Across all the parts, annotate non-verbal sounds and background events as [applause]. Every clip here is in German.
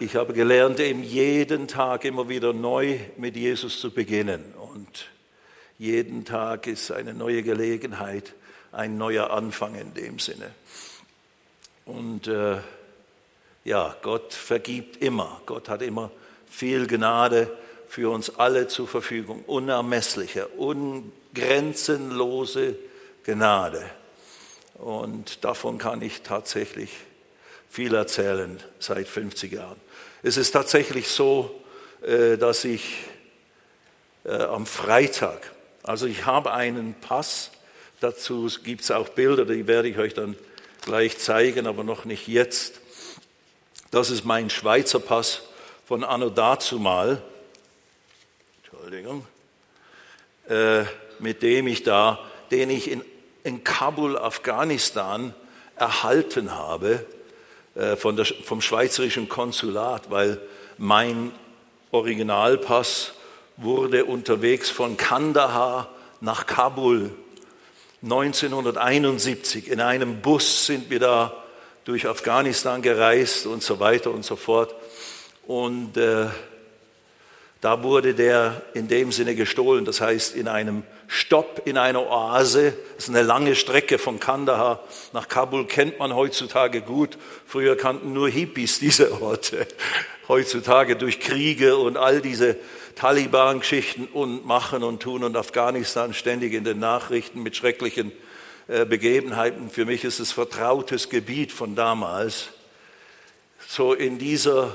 ich habe gelernt, eben jeden Tag immer wieder neu mit Jesus zu beginnen. Und jeden Tag ist eine neue Gelegenheit, ein neuer Anfang in dem Sinne. Und äh, ja, Gott vergibt immer. Gott hat immer viel Gnade für uns alle zur Verfügung. Unermessliche, ungrenzenlose Gnade. Und davon kann ich tatsächlich viel erzählen seit 50 Jahren. Es ist tatsächlich so, äh, dass ich äh, am Freitag, also ich habe einen Pass, dazu gibt es auch Bilder, die werde ich euch dann gleich zeigen, aber noch nicht jetzt. Das ist mein Schweizer Pass von Anno dazumal. Entschuldigung. Äh, mit dem ich da, den ich in, in Kabul, Afghanistan erhalten habe von der, vom schweizerischen Konsulat, weil mein Originalpass wurde unterwegs von Kandahar nach Kabul 1971. In einem Bus sind wir da durch Afghanistan gereist und so weiter und so fort. Und äh, da wurde der in dem Sinne gestohlen, das heißt in einem Stopp in einer Oase, das ist eine lange Strecke von Kandahar nach Kabul, kennt man heutzutage gut. Früher kannten nur Hippies diese Orte. Heutzutage durch Kriege und all diese Taliban-Geschichten und Machen und Tun und Afghanistan ständig in den Nachrichten mit schrecklichen äh, Begebenheiten. Für mich ist es vertrautes Gebiet von damals. So in dieser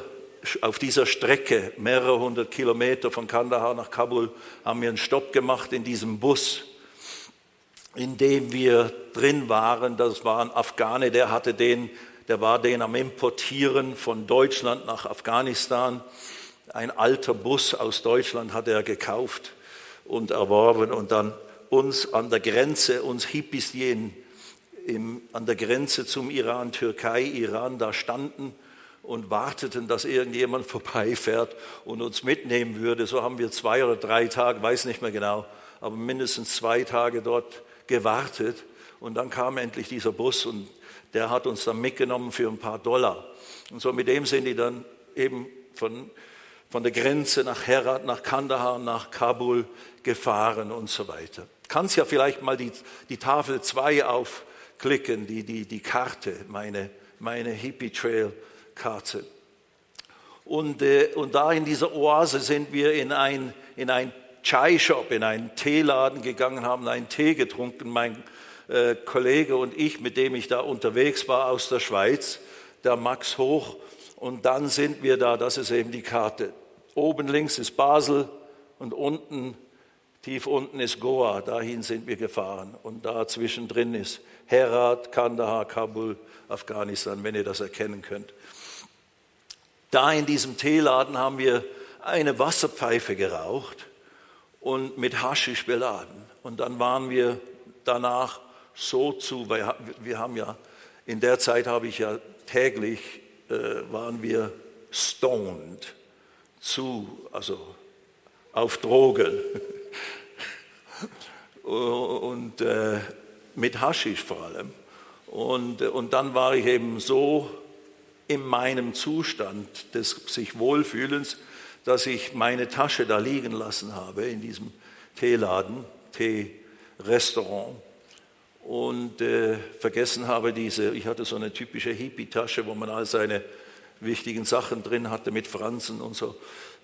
auf dieser Strecke, mehrere hundert Kilometer von Kandahar nach Kabul, haben wir einen Stopp gemacht in diesem Bus, in dem wir drin waren. Das war ein Afghane, der hatte den, der war den am Importieren von Deutschland nach Afghanistan. Ein alter Bus aus Deutschland hat er gekauft und erworben und dann uns an der Grenze, uns Hippies, die in, im, an der Grenze zum Iran, Türkei, Iran da standen, und warteten, dass irgendjemand vorbeifährt und uns mitnehmen würde. So haben wir zwei oder drei Tage, weiß nicht mehr genau, aber mindestens zwei Tage dort gewartet. Und dann kam endlich dieser Bus und der hat uns dann mitgenommen für ein paar Dollar. Und so mit dem sind die dann eben von, von der Grenze nach Herat, nach Kandahar, nach Kabul gefahren und so weiter. Kannst ja vielleicht mal die, die Tafel 2 aufklicken, die, die, die Karte, meine, meine Hippie Trail Karte. Und, äh, und da in dieser Oase sind wir in ein, in ein Chai-Shop, in einen Teeladen gegangen, haben einen Tee getrunken, mein äh, Kollege und ich, mit dem ich da unterwegs war aus der Schweiz, der Max Hoch. Und dann sind wir da, das ist eben die Karte. Oben links ist Basel und unten, tief unten ist Goa. Dahin sind wir gefahren. Und da zwischendrin ist Herat, Kandahar, Kabul, Afghanistan, wenn ihr das erkennen könnt. Da in diesem Teeladen haben wir eine Wasserpfeife geraucht und mit Haschisch beladen. Und dann waren wir danach so zu, weil wir haben ja, in der Zeit habe ich ja täglich, äh, waren wir stoned zu, also auf Drogen. [laughs] und äh, mit Haschisch vor allem. Und, und dann war ich eben so in meinem Zustand des sich Wohlfühlens, dass ich meine Tasche da liegen lassen habe in diesem Teeladen, Teerestaurant und äh, vergessen habe diese, ich hatte so eine typische Hippie-Tasche, wo man all seine wichtigen Sachen drin hatte mit Franzen und so.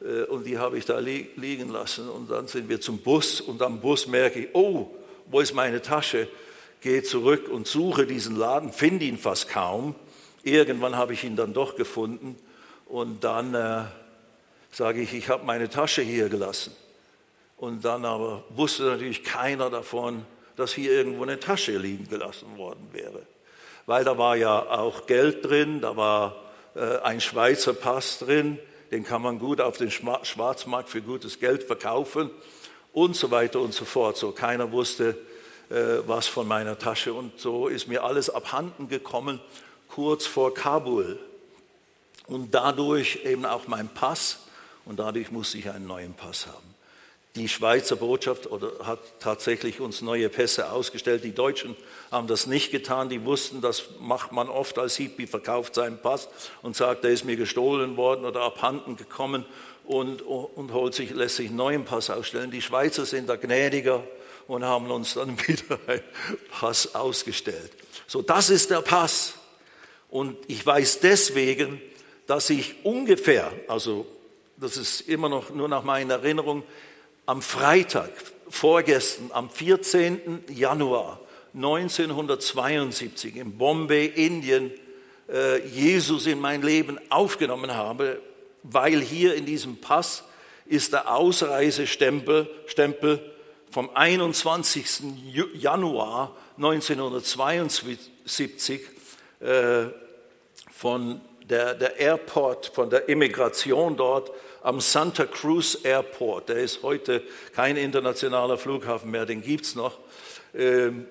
Äh, und die habe ich da li liegen lassen. Und dann sind wir zum Bus und am Bus merke ich, oh, wo ist meine Tasche? Gehe zurück und suche diesen Laden, finde ihn fast kaum. Irgendwann habe ich ihn dann doch gefunden und dann äh, sage ich, ich habe meine Tasche hier gelassen. Und dann aber wusste natürlich keiner davon, dass hier irgendwo eine Tasche liegen gelassen worden wäre. Weil da war ja auch Geld drin, da war äh, ein Schweizer Pass drin, den kann man gut auf den Schwarzmarkt für gutes Geld verkaufen und so weiter und so fort. So keiner wusste äh, was von meiner Tasche und so ist mir alles abhanden gekommen kurz vor Kabul. Und dadurch eben auch mein Pass und dadurch musste ich einen neuen Pass haben. die Schweizer Botschaft hat tatsächlich uns neue Pässe ausgestellt. Die Deutschen haben das nicht getan. Die wussten, das macht man oft als Hippie, verkauft seinen Pass und sagt, der ist mir gestohlen worden oder abhanden gekommen und, und holt sich, lässt sich einen neuen Pass ausstellen. Die Schweizer sind da gnädiger und haben uns dann [laughs] wieder einen Pass ausgestellt. So, das ist der Pass. Und ich weiß deswegen, dass ich ungefähr, also das ist immer noch nur nach meiner Erinnerung, am Freitag, vorgestern, am 14. Januar 1972 in Bombay, Indien, äh, Jesus in mein Leben aufgenommen habe, weil hier in diesem Pass ist der Ausreisestempel Stempel vom 21. Januar 1972 äh, von der, der Airport, von der Immigration dort am Santa Cruz Airport. Der ist heute kein internationaler Flughafen mehr, den gibt es noch. Ähm,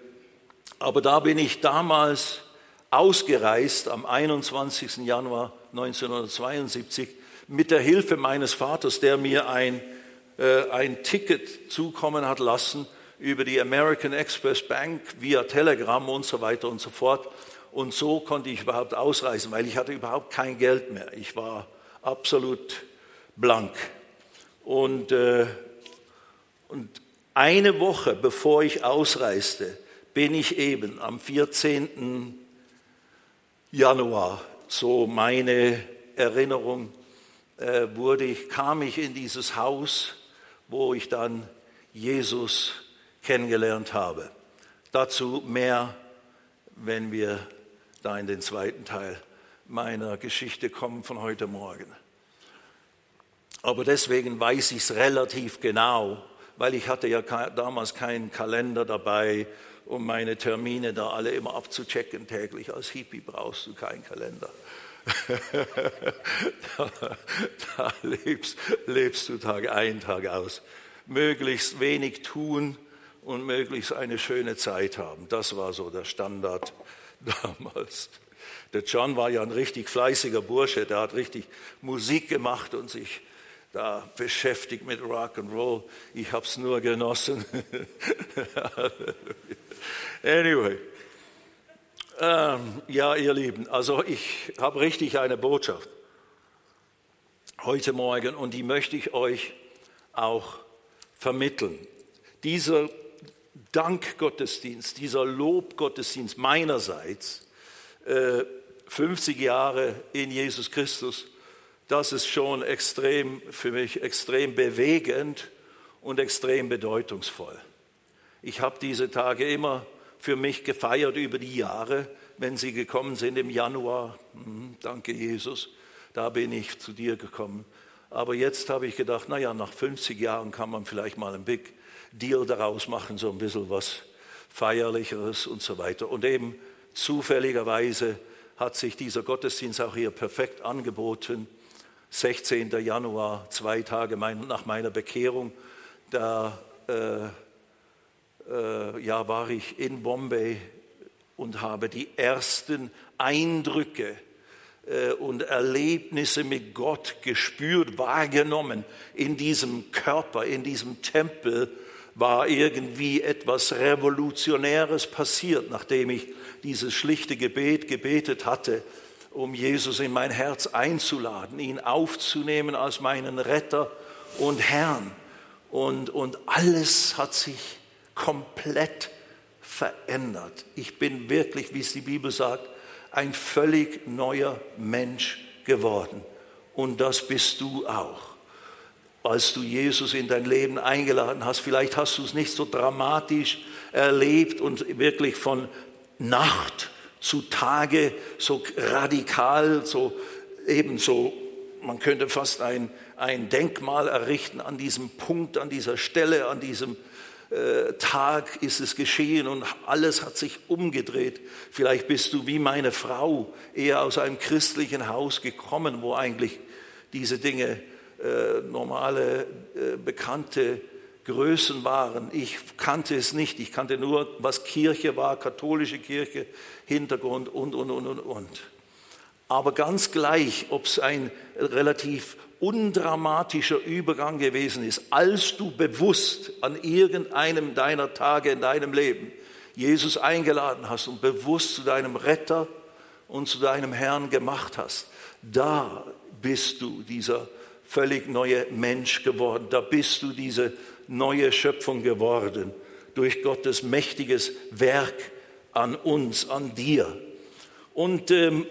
aber da bin ich damals ausgereist am 21. Januar 1972 mit der Hilfe meines Vaters, der mir ein, äh, ein Ticket zukommen hat lassen über die American Express Bank via Telegram und so weiter und so fort. Und so konnte ich überhaupt ausreisen, weil ich hatte überhaupt kein Geld mehr. Ich war absolut blank. Und, äh, und eine Woche bevor ich ausreiste, bin ich eben am 14. Januar, so meine Erinnerung, äh, wurde ich, kam ich in dieses Haus, wo ich dann Jesus kennengelernt habe. Dazu mehr, wenn wir da in den zweiten Teil meiner Geschichte kommen von heute Morgen. Aber deswegen weiß ich es relativ genau, weil ich hatte ja damals keinen Kalender dabei, um meine Termine da alle immer abzuchecken täglich. Als Hippie brauchst du keinen Kalender. [laughs] da, da lebst, lebst, du Tag ein, Tag aus. Möglichst wenig tun und möglichst eine schöne Zeit haben. Das war so der Standard [laughs] damals. Der John war ja ein richtig fleißiger Bursche, der hat richtig Musik gemacht und sich da beschäftigt mit Rock and Roll. Ich habe es nur genossen. [laughs] anyway. Ähm, ja, ihr Lieben, also ich habe richtig eine Botschaft heute Morgen und die möchte ich euch auch vermitteln. Dieser Dankgottesdienst, dieser Lobgottesdienst meinerseits, äh, 50 Jahre in Jesus Christus, das ist schon extrem für mich extrem bewegend und extrem bedeutungsvoll. Ich habe diese Tage immer für mich gefeiert über die Jahre, wenn sie gekommen sind im Januar. Hm, danke Jesus, da bin ich zu dir gekommen. Aber jetzt habe ich gedacht, naja, nach 50 Jahren kann man vielleicht mal ein Big Deal daraus machen, so ein bisschen was Feierlicheres und so weiter. Und eben zufälligerweise hat sich dieser Gottesdienst auch hier perfekt angeboten. 16. Januar, zwei Tage nach meiner Bekehrung, da äh, äh, ja, war ich in Bombay und habe die ersten Eindrücke äh, und Erlebnisse mit Gott gespürt, wahrgenommen. In diesem Körper, in diesem Tempel war irgendwie etwas Revolutionäres passiert, nachdem ich dieses schlichte Gebet gebetet hatte um Jesus in mein Herz einzuladen, ihn aufzunehmen als meinen Retter und Herrn. Und, und alles hat sich komplett verändert. Ich bin wirklich, wie es die Bibel sagt, ein völlig neuer Mensch geworden. Und das bist du auch. Als du Jesus in dein Leben eingeladen hast, vielleicht hast du es nicht so dramatisch erlebt und wirklich von Nacht zutage, so radikal, so ebenso, man könnte fast ein, ein Denkmal errichten an diesem Punkt, an dieser Stelle, an diesem äh, Tag ist es geschehen und alles hat sich umgedreht. Vielleicht bist du wie meine Frau eher aus einem christlichen Haus gekommen, wo eigentlich diese Dinge äh, normale, äh, bekannte Größen waren. Ich kannte es nicht. Ich kannte nur, was Kirche war, katholische Kirche, Hintergrund und, und, und, und, und. Aber ganz gleich, ob es ein relativ undramatischer Übergang gewesen ist, als du bewusst an irgendeinem deiner Tage in deinem Leben Jesus eingeladen hast und bewusst zu deinem Retter und zu deinem Herrn gemacht hast, da bist du dieser völlig neue Mensch geworden, da bist du diese neue Schöpfung geworden durch Gottes mächtiges Werk an uns, an dir. Und ähm,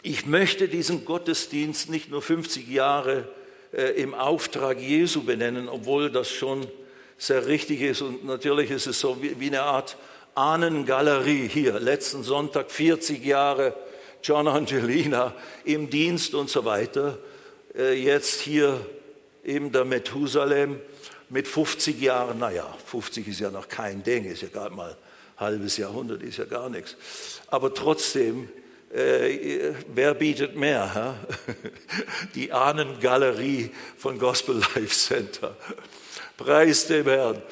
ich möchte diesen Gottesdienst nicht nur 50 Jahre äh, im Auftrag Jesu benennen, obwohl das schon sehr richtig ist. Und natürlich ist es so wie, wie eine Art Ahnengalerie hier. Letzten Sonntag 40 Jahre John Angelina im Dienst und so weiter. Äh, jetzt hier eben der Methusalem mit 50 Jahren. Naja, 50 ist ja noch kein Ding, ist ja gerade mal ein halbes Jahrhundert, ist ja gar nichts. Aber trotzdem, äh, wer bietet mehr? Hä? [laughs] Die Ahnengalerie von Gospel Life Center. [laughs] Preis dem Herrn.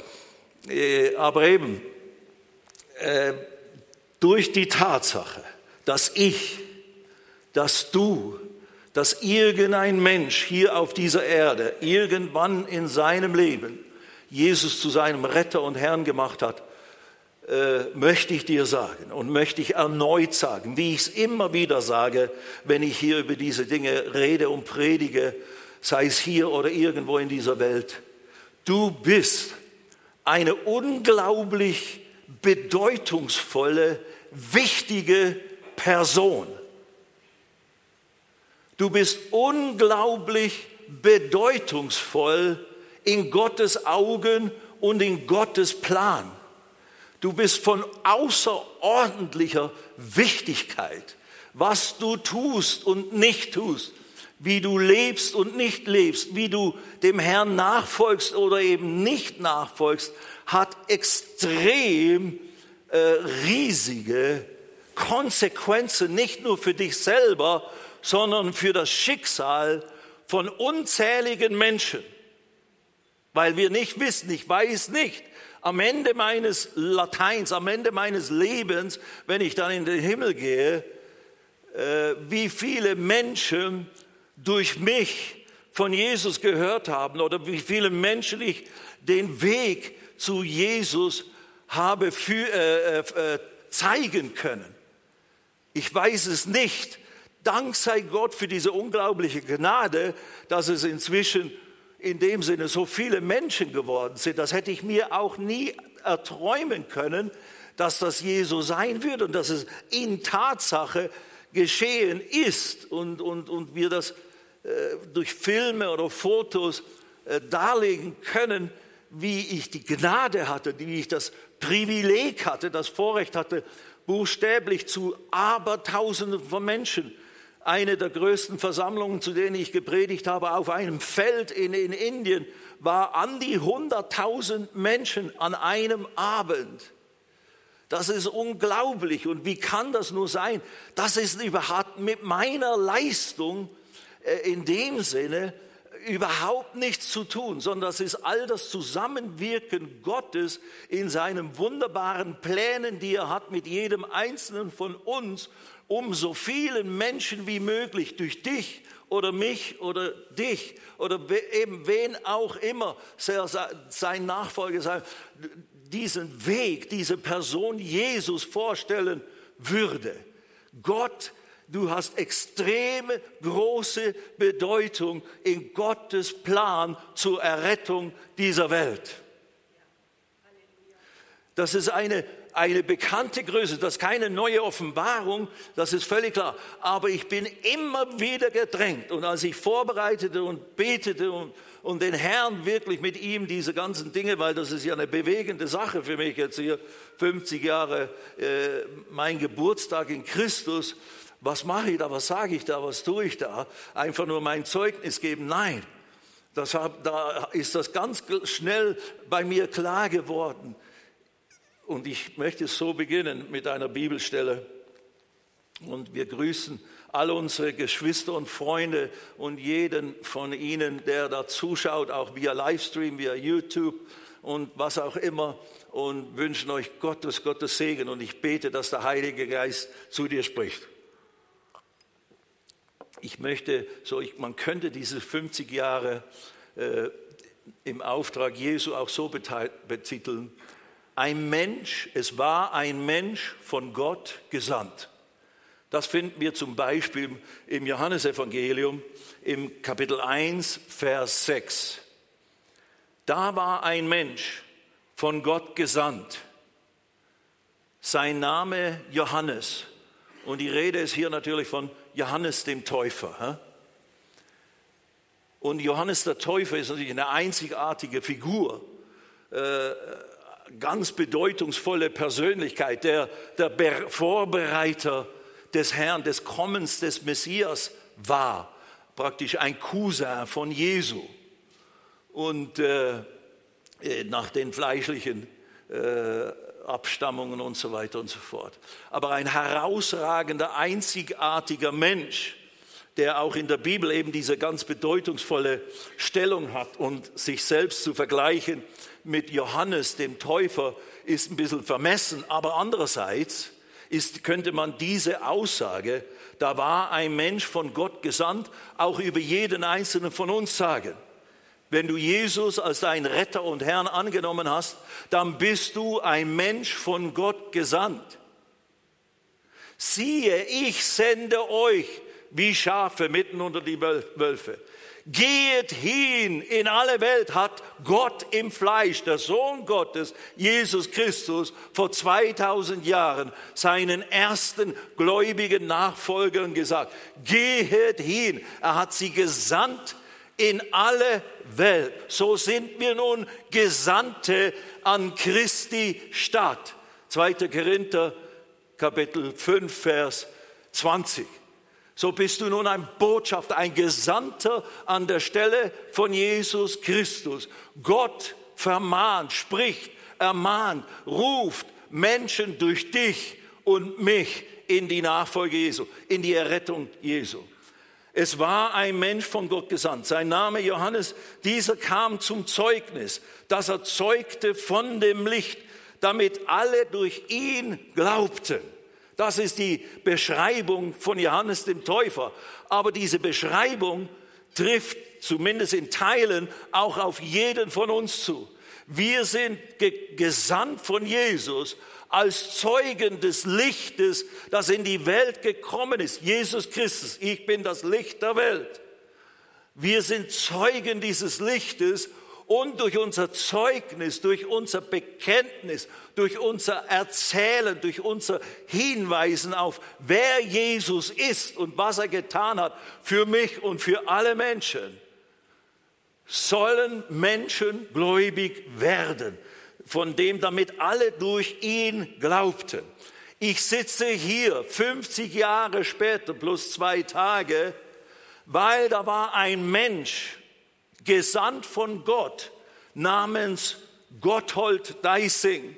Äh, aber eben, äh, durch die Tatsache, dass ich, dass du, dass irgendein Mensch hier auf dieser Erde irgendwann in seinem Leben Jesus zu seinem Retter und Herrn gemacht hat, äh, möchte ich dir sagen und möchte ich erneut sagen, wie ich es immer wieder sage, wenn ich hier über diese Dinge rede und predige, sei es hier oder irgendwo in dieser Welt. Du bist eine unglaublich bedeutungsvolle, wichtige Person. Du bist unglaublich bedeutungsvoll in Gottes Augen und in Gottes Plan. Du bist von außerordentlicher Wichtigkeit, was du tust und nicht tust, wie du lebst und nicht lebst, wie du dem Herrn nachfolgst oder eben nicht nachfolgst, hat extrem äh, riesige Konsequenzen, nicht nur für dich selber, sondern für das Schicksal von unzähligen Menschen. Weil wir nicht wissen, ich weiß nicht, am Ende meines Lateins, am Ende meines Lebens, wenn ich dann in den Himmel gehe, äh, wie viele Menschen durch mich von Jesus gehört haben oder wie viele Menschen ich den Weg zu Jesus habe für, äh, äh, zeigen können. Ich weiß es nicht. Dank sei Gott für diese unglaubliche Gnade, dass es inzwischen in dem Sinne so viele Menschen geworden sind. Das hätte ich mir auch nie erträumen können, dass das Jesus sein wird und dass es in Tatsache geschehen ist und, und, und wir das äh, durch Filme oder Fotos äh, darlegen können, wie ich die Gnade hatte, wie ich das Privileg hatte, das Vorrecht hatte, buchstäblich zu Abertausenden von Menschen. Eine der größten Versammlungen, zu denen ich gepredigt habe, auf einem Feld in, in Indien, war an die 100.000 Menschen an einem Abend. Das ist unglaublich. Und wie kann das nur sein? Das ist überhaupt mit meiner Leistung äh, in dem Sinne überhaupt nichts zu tun, sondern das ist all das Zusammenwirken Gottes in seinen wunderbaren Plänen, die er hat mit jedem Einzelnen von uns, um so vielen Menschen wie möglich durch dich oder mich oder dich oder eben wen auch immer sein Nachfolger sein, diesen Weg, diese Person Jesus vorstellen würde. Gott du hast extreme große Bedeutung in Gottes Plan zur Errettung dieser Welt. Das ist eine, eine bekannte Größe, das ist keine neue Offenbarung, das ist völlig klar. Aber ich bin immer wieder gedrängt und als ich vorbereitete und betete und, und den Herrn wirklich mit ihm diese ganzen Dinge, weil das ist ja eine bewegende Sache für mich jetzt hier, 50 Jahre äh, mein Geburtstag in Christus, was mache ich da, was sage ich da, was tue ich da? Einfach nur mein Zeugnis geben? Nein. Das, da ist das ganz schnell bei mir klar geworden. Und ich möchte so beginnen mit einer Bibelstelle. Und wir grüßen alle unsere Geschwister und Freunde und jeden von Ihnen, der da zuschaut, auch via Livestream, via YouTube und was auch immer und wünschen euch Gottes, Gottes Segen. Und ich bete, dass der Heilige Geist zu dir spricht. ich möchte, so ich, man könnte diese 50 Jahre äh, im Auftrag Jesu auch so betiteln, ein Mensch, es war ein Mensch von Gott gesandt. Das finden wir zum Beispiel im Johannesevangelium im Kapitel 1, Vers 6. Da war ein Mensch von Gott gesandt. Sein Name Johannes. Und die Rede ist hier natürlich von Johannes dem Täufer. Und Johannes der Täufer ist natürlich eine einzigartige Figur, äh, ganz bedeutungsvolle Persönlichkeit, der, der Vorbereiter des Herrn, des Kommens des Messias war, praktisch ein Cousin von Jesu. Und äh, äh, nach den fleischlichen äh, Abstammungen und so weiter und so fort. Aber ein herausragender, einzigartiger Mensch, der auch in der Bibel eben diese ganz bedeutungsvolle Stellung hat und sich selbst zu vergleichen mit Johannes dem Täufer ist ein bisschen vermessen, aber andererseits ist, könnte man diese Aussage, da war ein Mensch von Gott gesandt, auch über jeden einzelnen von uns sagen. Wenn du Jesus als dein Retter und Herrn angenommen hast, dann bist du ein Mensch von Gott gesandt. Siehe, ich sende euch wie Schafe mitten unter die Wölfe. Geht hin in alle Welt, hat Gott im Fleisch, der Sohn Gottes, Jesus Christus, vor 2000 Jahren seinen ersten gläubigen Nachfolgern gesagt. Geht hin. Er hat sie gesandt in alle Welt. So sind wir nun Gesandte an Christi Stadt. 2. Korinther Kapitel 5, Vers 20. So bist du nun ein Botschafter, ein Gesandter an der Stelle von Jesus Christus. Gott vermahnt, spricht, ermahnt, ruft Menschen durch dich und mich in die Nachfolge Jesu, in die Errettung Jesu. Es war ein Mensch von Gott gesandt. Sein Name Johannes, dieser kam zum Zeugnis, dass er zeugte von dem Licht, damit alle durch ihn glaubten. Das ist die Beschreibung von Johannes dem Täufer. Aber diese Beschreibung trifft zumindest in Teilen auch auf jeden von uns zu. Wir sind gesandt von Jesus als Zeugen des Lichtes, das in die Welt gekommen ist. Jesus Christus, ich bin das Licht der Welt. Wir sind Zeugen dieses Lichtes und durch unser Zeugnis, durch unser Bekenntnis, durch unser Erzählen, durch unser Hinweisen auf, wer Jesus ist und was er getan hat für mich und für alle Menschen, sollen Menschen gläubig werden, von dem damit alle durch ihn glaubten. Ich sitze hier 50 Jahre später plus zwei Tage, weil da war ein Mensch, gesandt von Gott namens Gotthold Deising.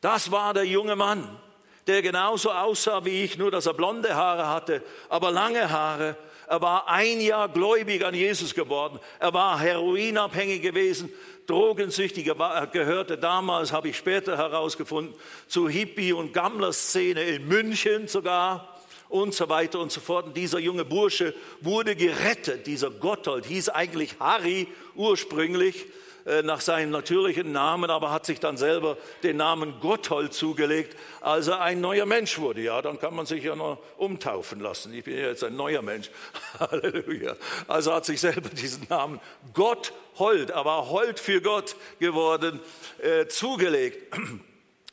Das war der junge Mann, der genauso aussah wie ich, nur dass er blonde Haare hatte, aber lange Haare. Er war ein Jahr gläubig an Jesus geworden. Er war heroinabhängig gewesen, drogensüchtig. Er gehörte damals, habe ich später herausgefunden, zur Hippie- und Gammler-Szene in München sogar und so weiter und so fort. Und dieser junge Bursche wurde gerettet. Dieser Gotthold hieß eigentlich Harry ursprünglich äh, nach seinem natürlichen Namen, aber hat sich dann selber den Namen Gotthold zugelegt, als er ein neuer Mensch wurde. Ja, dann kann man sich ja noch umtaufen lassen. Ich bin ja jetzt ein neuer Mensch. [laughs] Halleluja. Also hat sich selber diesen Namen Gotthold, aber Hold für Gott geworden, äh, zugelegt. [clears throat]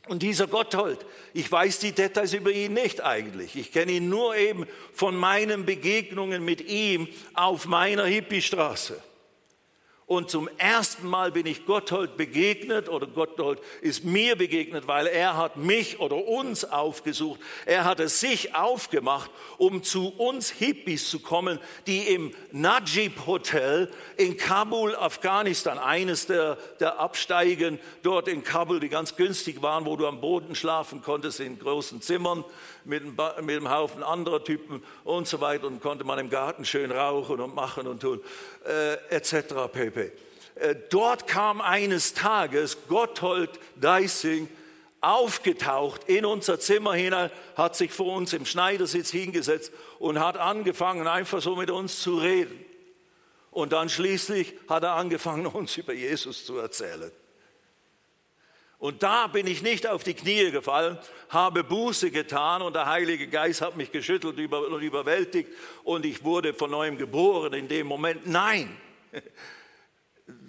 Und dieser Gotthold, ich weiß die Details über ihn nicht eigentlich. Ich kenne ihn nur eben von meinen Begegnungen mit ihm auf meiner Hippiestraße. Und zum ersten Mal bin ich Gotthold begegnet oder Gotthold ist mir begegnet, weil er hat mich oder uns aufgesucht. Er hat es sich aufgemacht, um zu uns Hippies zu kommen, die im Najib Hotel in Kabul, Afghanistan, eines der, der Absteigen dort in Kabul, die ganz günstig waren, wo du am Boden schlafen konntest in großen Zimmern mit einem, Haufen anderer Typen und so weiter und konnte man im Garten schön rauchen und machen und tun, äh, etc. pp. Äh, dort kam eines Tages Gotthold Deissing aufgetaucht in unser Zimmer hinein, hat sich vor uns im Schneidersitz hingesetzt und hat angefangen, einfach so mit uns zu reden. Und dann schließlich hat er angefangen, [laughs] uns über Jesus zu erzählen. Und da bin ich nicht auf die Knie gefallen, habe Buße getan und der Heilige Geist hat mich geschüttelt und überwältigt und ich wurde von neuem geboren in dem Moment. Nein, [laughs]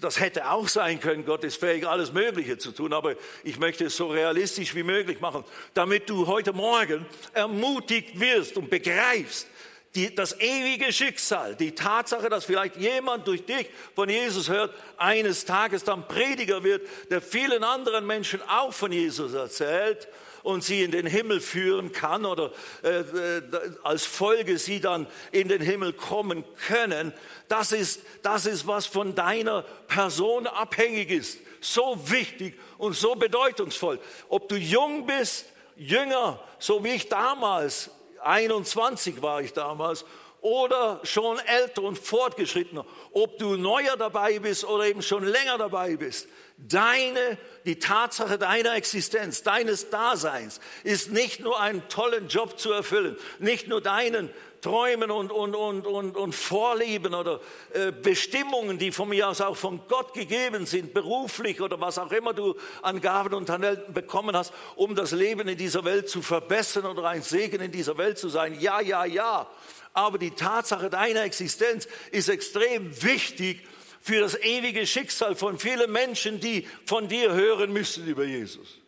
das hätte auch sein können. Gott ist fähig, alles Mögliche zu tun, aber ich möchte es so realistisch wie möglich machen, damit du heute Morgen ermutigt wirst und begreifst, die, das ewige Schicksal, die Tatsache, dass vielleicht jemand durch dich von Jesus hört, eines Tages dann Prediger wird, der vielen anderen Menschen auch von Jesus erzählt und sie in den Himmel führen kann oder äh, äh, als Folge sie dann in den Himmel kommen können, das ist, das ist, was von deiner Person abhängig ist. So wichtig und so bedeutungsvoll. Ob du jung bist, jünger, so wie ich damals 21 war ich damals, oder schon älter und fortgeschrittener, ob du neuer dabei bist oder eben schon länger dabei bist, deine, die Tatsache deiner Existenz, deines Daseins ist nicht nur einen tollen Job zu erfüllen, nicht nur deinen Träumen und, und, und, und, und Vorlieben oder äh, Bestimmungen, die von mir aus auch von Gott gegeben sind, beruflich oder was auch immer du an Gaben und Talenten bekommen hast, um das Leben in dieser Welt zu verbessern oder ein Segen in dieser Welt zu sein. Ja, ja, ja. Aber die Tatsache deiner Existenz ist extrem wichtig für das ewige Schicksal von vielen Menschen, die von dir hören müssen über Jesus.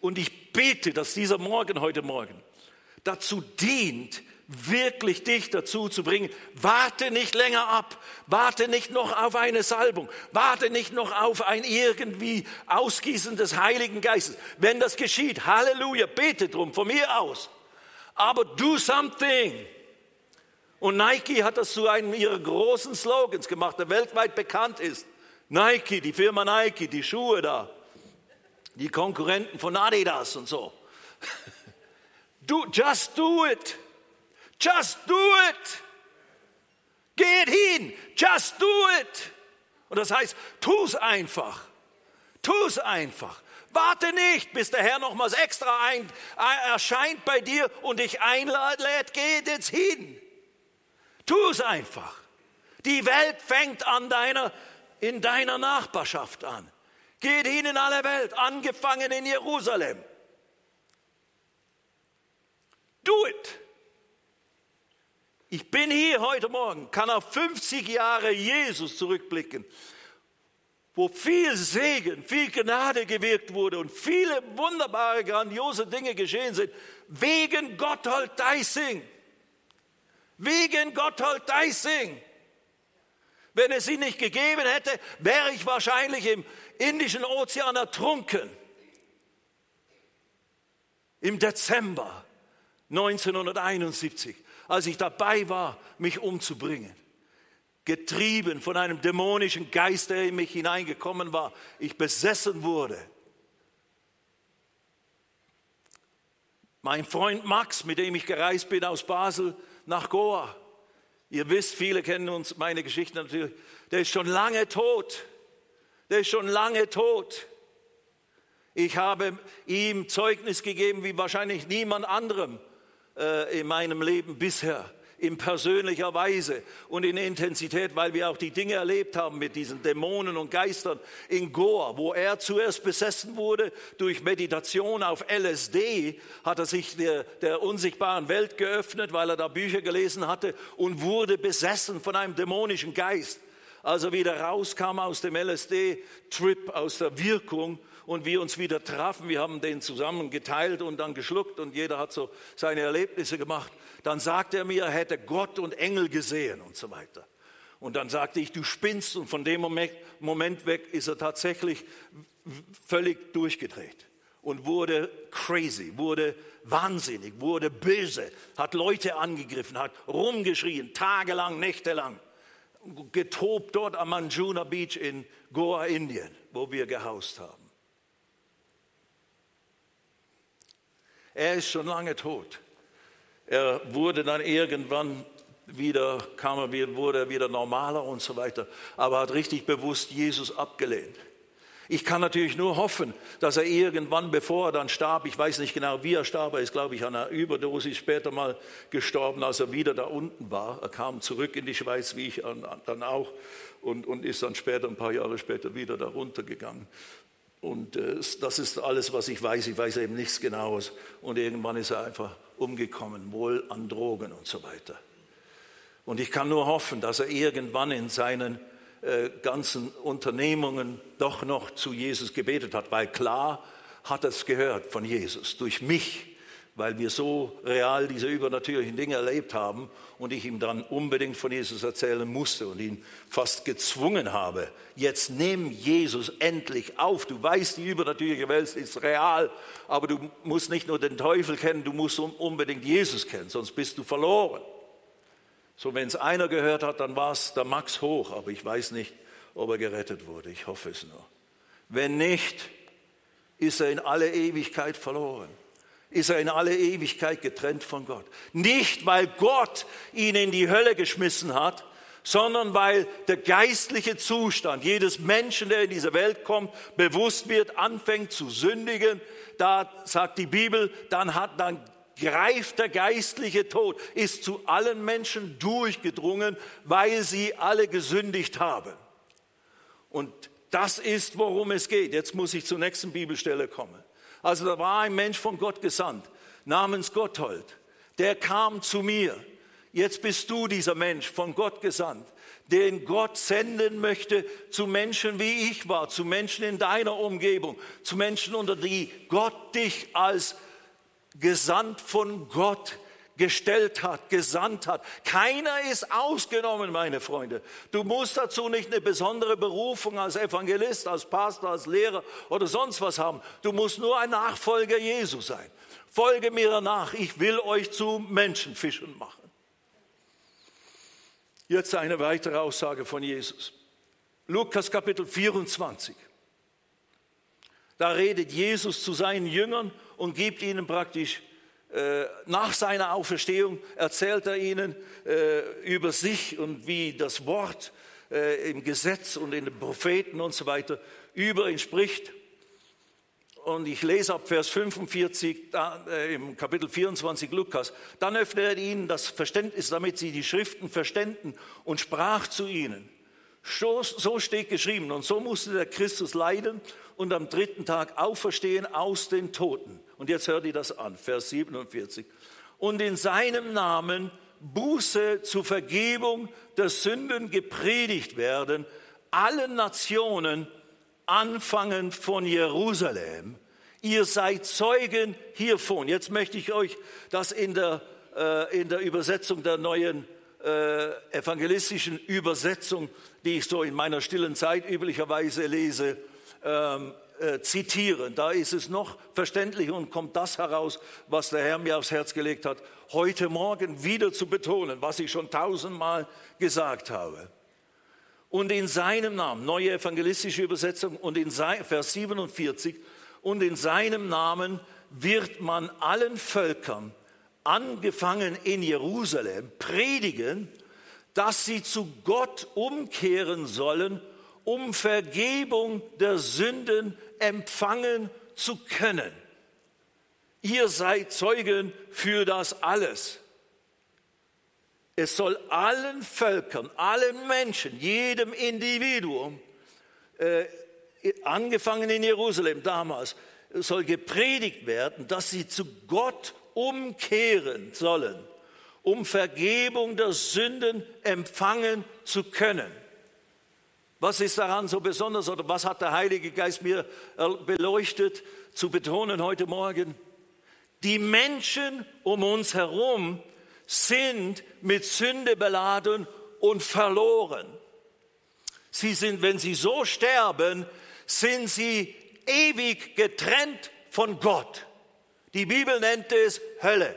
Und ich bete, dass dieser Morgen heute Morgen dazu dient, wirklich dich dazu zu bringen, warte nicht länger ab, warte nicht noch auf eine Salbung, warte nicht noch auf ein irgendwie Ausgießen des Heiligen Geistes. Wenn das geschieht, Halleluja, bete drum, von mir aus. Aber do something. Und Nike hat das zu einem ihrer großen Slogans gemacht, der weltweit bekannt ist. Nike, die Firma Nike, die Schuhe da die Konkurrenten von Adidas und so. [laughs] Do, just do it. Just do it. Geht hin. Just do it. Und das heißt, tu es einfach. Tu es einfach. Warte nicht, bis der Herr nochmals extra ein, erscheint bei dir und dich einlädt. Geh jetzt hin. Tu es einfach. Die Welt fängt an deiner, in deiner Nachbarschaft an. Geht hin in alle Welt, angefangen in Jerusalem. Do it. Ich bin hier heute Morgen, kann auf 50 Jahre Jesus zurückblicken, wo viel Segen, viel Gnade gewirkt wurde und viele wunderbare, grandiose Dinge geschehen sind, wegen Gotthold Deising. Wegen Gotthold Deising. Wenn es ihn nicht gegeben hätte, wäre ich wahrscheinlich im Indischen Ozean ertrunken. Im Dezember 1971, als ich dabei war, mich umzubringen. Getrieben von einem dämonischen Geist, der in mich hineingekommen war, ich besessen wurde. Mein Freund Max, mit dem ich gereist bin aus Basel nach Goa, ihr wisst, viele kennen uns meine Geschichte natürlich, der ist schon lange tot der ist schon lange tot. Ich habe ihm Zeugnis gegeben wie wahrscheinlich niemand anderem äh, in meinem Leben bisher, in persönlicher Weise und in Intensität, weil wir auch die Dinge erlebt haben mit diesen Dämonen und Geistern in Goa, wo er zuerst besessen wurde durch Meditation auf LSD, hat er sich der, der unsichtbaren Welt geöffnet, weil er da Bücher gelesen hatte und wurde besessen von einem dämonischen Geist. Als er wieder rauskam aus dem LSD-Trip, aus der Wirkung und wir uns wieder trafen, wir haben den zusammen geteilt und dann geschluckt und jeder hat so seine Erlebnisse gemacht, dann sagte er mir, er hätte Gott und Engel gesehen und so weiter. Und dann sagte ich, du spinnst und von dem Moment weg ist er tatsächlich völlig durchgedreht und wurde crazy, wurde wahnsinnig, wurde böse, hat Leute angegriffen, hat rumgeschrien, tagelang, nächtelang getobt dort am Manjuna Beach in Goa, Indien, wo wir gehaust haben. Er ist schon lange tot. Er wurde dann irgendwann wieder, kam er wieder, wurde er wieder normaler und so weiter, aber hat richtig bewusst Jesus abgelehnt. Ich kann natürlich nur hoffen, dass er irgendwann, bevor er dann starb, ich weiß nicht genau, wie er starb, er ist, glaube ich, an einer Überdosis später mal gestorben, als er wieder da unten war. Er kam zurück in die Schweiz, wie ich dann auch, und, und ist dann später, ein paar Jahre später, wieder da runtergegangen. Und äh, das ist alles, was ich weiß. Ich weiß eben nichts Genaues. Und irgendwann ist er einfach umgekommen, wohl an Drogen und so weiter. Und ich kann nur hoffen, dass er irgendwann in seinen äh, ganzen Unternehmungen doch noch zu Jesus gebetet hat, weil klar hat er es gehört von Jesus, durch mich, weil wir so real diese übernatürlichen Dinge erlebt haben und ich ihm dann unbedingt von Jesus erzählen musste und ihn fast gezwungen habe. Jetzt nimm Jesus endlich auf. Du weißt, die übernatürliche Welt ist real, aber du musst nicht nur den Teufel kennen, du musst unbedingt Jesus kennen, sonst bist du verloren. So, wenn es einer gehört hat, dann war es der Max Hoch, aber ich weiß nicht, ob er gerettet wurde. Ich hoffe es nur. Wenn nicht, ist er in alle Ewigkeit verloren. Ist er in alle Ewigkeit getrennt von Gott. Nicht, weil Gott ihn in die Hölle geschmissen hat, sondern weil der geistliche Zustand jedes Menschen, der in diese Welt kommt, bewusst wird, anfängt zu sündigen. Da sagt die Bibel, dann hat dann greift der geistliche Tod, ist zu allen Menschen durchgedrungen, weil sie alle gesündigt haben. Und das ist, worum es geht. Jetzt muss ich zur nächsten Bibelstelle kommen. Also da war ein Mensch von Gott gesandt, namens Gotthold. Der kam zu mir. Jetzt bist du dieser Mensch von Gott gesandt, den Gott senden möchte zu Menschen wie ich war, zu Menschen in deiner Umgebung, zu Menschen, unter die Gott dich als gesandt von Gott gestellt hat, gesandt hat. Keiner ist ausgenommen, meine Freunde. Du musst dazu nicht eine besondere Berufung als Evangelist, als Pastor, als Lehrer oder sonst was haben. Du musst nur ein Nachfolger Jesu sein. Folge mir nach, ich will euch zu Menschenfischen machen. Jetzt eine weitere Aussage von Jesus. Lukas Kapitel 24. Da redet Jesus zu seinen Jüngern und gibt ihnen praktisch nach seiner Auferstehung, erzählt er ihnen äh, über sich und wie das Wort äh, im Gesetz und in den Propheten und so weiter über ihn spricht. Und ich lese ab Vers 45 da, äh, im Kapitel 24 Lukas. Dann öffnete er ihnen das Verständnis, damit sie die Schriften verständen und sprach zu ihnen. So steht geschrieben. Und so musste der Christus leiden und am dritten Tag auferstehen aus den Toten. Und jetzt hört ihr das an, Vers 47. Und in seinem Namen Buße zur Vergebung der Sünden gepredigt werden, allen Nationen, anfangen von Jerusalem. Ihr seid Zeugen hiervon. Jetzt möchte ich euch das in der, äh, in der Übersetzung der neuen äh, evangelistischen Übersetzung, die ich so in meiner stillen Zeit üblicherweise lese, ähm, äh, zitieren. Da ist es noch verständlicher und kommt das heraus, was der Herr mir aufs Herz gelegt hat, heute Morgen wieder zu betonen, was ich schon tausendmal gesagt habe. Und in seinem Namen, neue evangelistische Übersetzung, und in Vers 47, und in seinem Namen wird man allen Völkern, angefangen in Jerusalem, predigen, dass sie zu Gott umkehren sollen um Vergebung der Sünden empfangen zu können. Ihr seid Zeugen für das alles. Es soll allen Völkern, allen Menschen, jedem Individuum, äh, angefangen in Jerusalem damals, soll gepredigt werden, dass sie zu Gott umkehren sollen, um Vergebung der Sünden empfangen zu können. Was ist daran so besonders oder was hat der Heilige Geist mir beleuchtet zu betonen heute Morgen? Die Menschen um uns herum sind mit Sünde beladen und verloren. Sie sind, wenn sie so sterben, sind sie ewig getrennt von Gott. Die Bibel nennt es Hölle.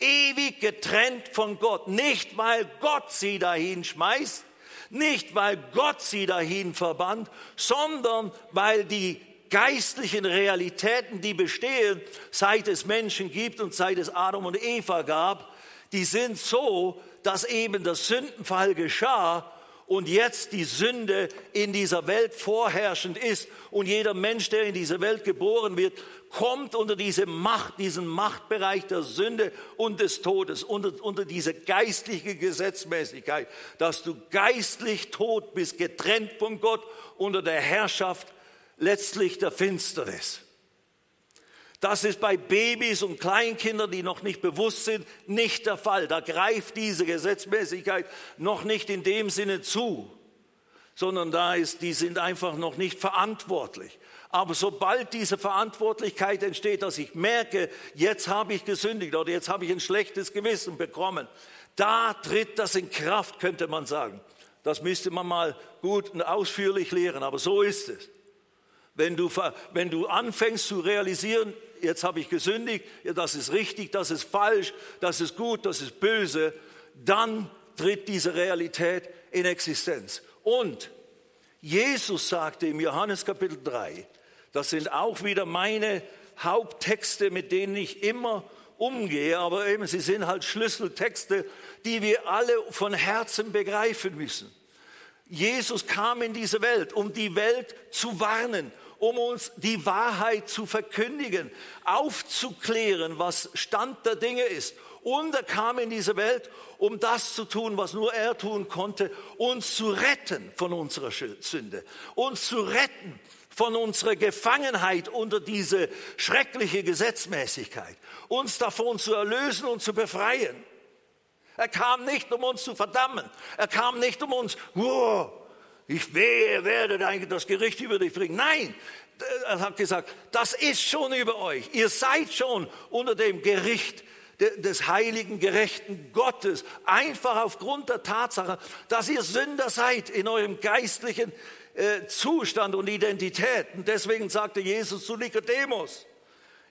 Ewig getrennt von Gott. Nicht, weil Gott sie dahin schmeißt, nicht, weil Gott sie dahin verbannt, sondern weil die geistlichen Realitäten, die bestehen, seit es Menschen gibt und seit es Adam und Eva gab, die sind so, dass eben der Sündenfall geschah und jetzt die Sünde in dieser Welt vorherrschend ist und jeder Mensch, der in diese Welt geboren wird, kommt unter diese Macht, diesen Machtbereich der Sünde und des Todes, unter, unter diese geistliche Gesetzmäßigkeit, dass du geistlich tot bist, getrennt von Gott, unter der Herrschaft letztlich der Finsternis. Das ist bei Babys und Kleinkindern, die noch nicht bewusst sind, nicht der Fall. Da greift diese Gesetzmäßigkeit noch nicht in dem Sinne zu, sondern da ist, die sind einfach noch nicht verantwortlich. Aber sobald diese Verantwortlichkeit entsteht, dass ich merke, jetzt habe ich gesündigt oder jetzt habe ich ein schlechtes Gewissen bekommen, da tritt das in Kraft, könnte man sagen. Das müsste man mal gut und ausführlich lehren, aber so ist es. Wenn du, wenn du anfängst zu realisieren, jetzt habe ich gesündigt, ja, das ist richtig, das ist falsch, das ist gut, das ist böse, dann tritt diese Realität in Existenz. Und Jesus sagte im Johannes Kapitel 3, das sind auch wieder meine Haupttexte, mit denen ich immer umgehe, aber eben sie sind halt Schlüsseltexte, die wir alle von Herzen begreifen müssen. Jesus kam in diese Welt, um die Welt zu warnen, um uns die Wahrheit zu verkündigen, aufzuklären, was Stand der Dinge ist. Und er kam in diese Welt, um das zu tun, was nur er tun konnte, uns zu retten von unserer Sünde, uns zu retten von unserer Gefangenheit unter diese schreckliche Gesetzmäßigkeit, uns davon zu erlösen und zu befreien. Er kam nicht, um uns zu verdammen. Er kam nicht, um uns, wow, ich wehe, werde das Gericht über dich bringen. Nein, er hat gesagt, das ist schon über euch. Ihr seid schon unter dem Gericht des heiligen, gerechten Gottes. Einfach aufgrund der Tatsache, dass ihr Sünder seid in eurem geistlichen äh, Zustand und Identität. Und deswegen sagte Jesus zu Nikodemus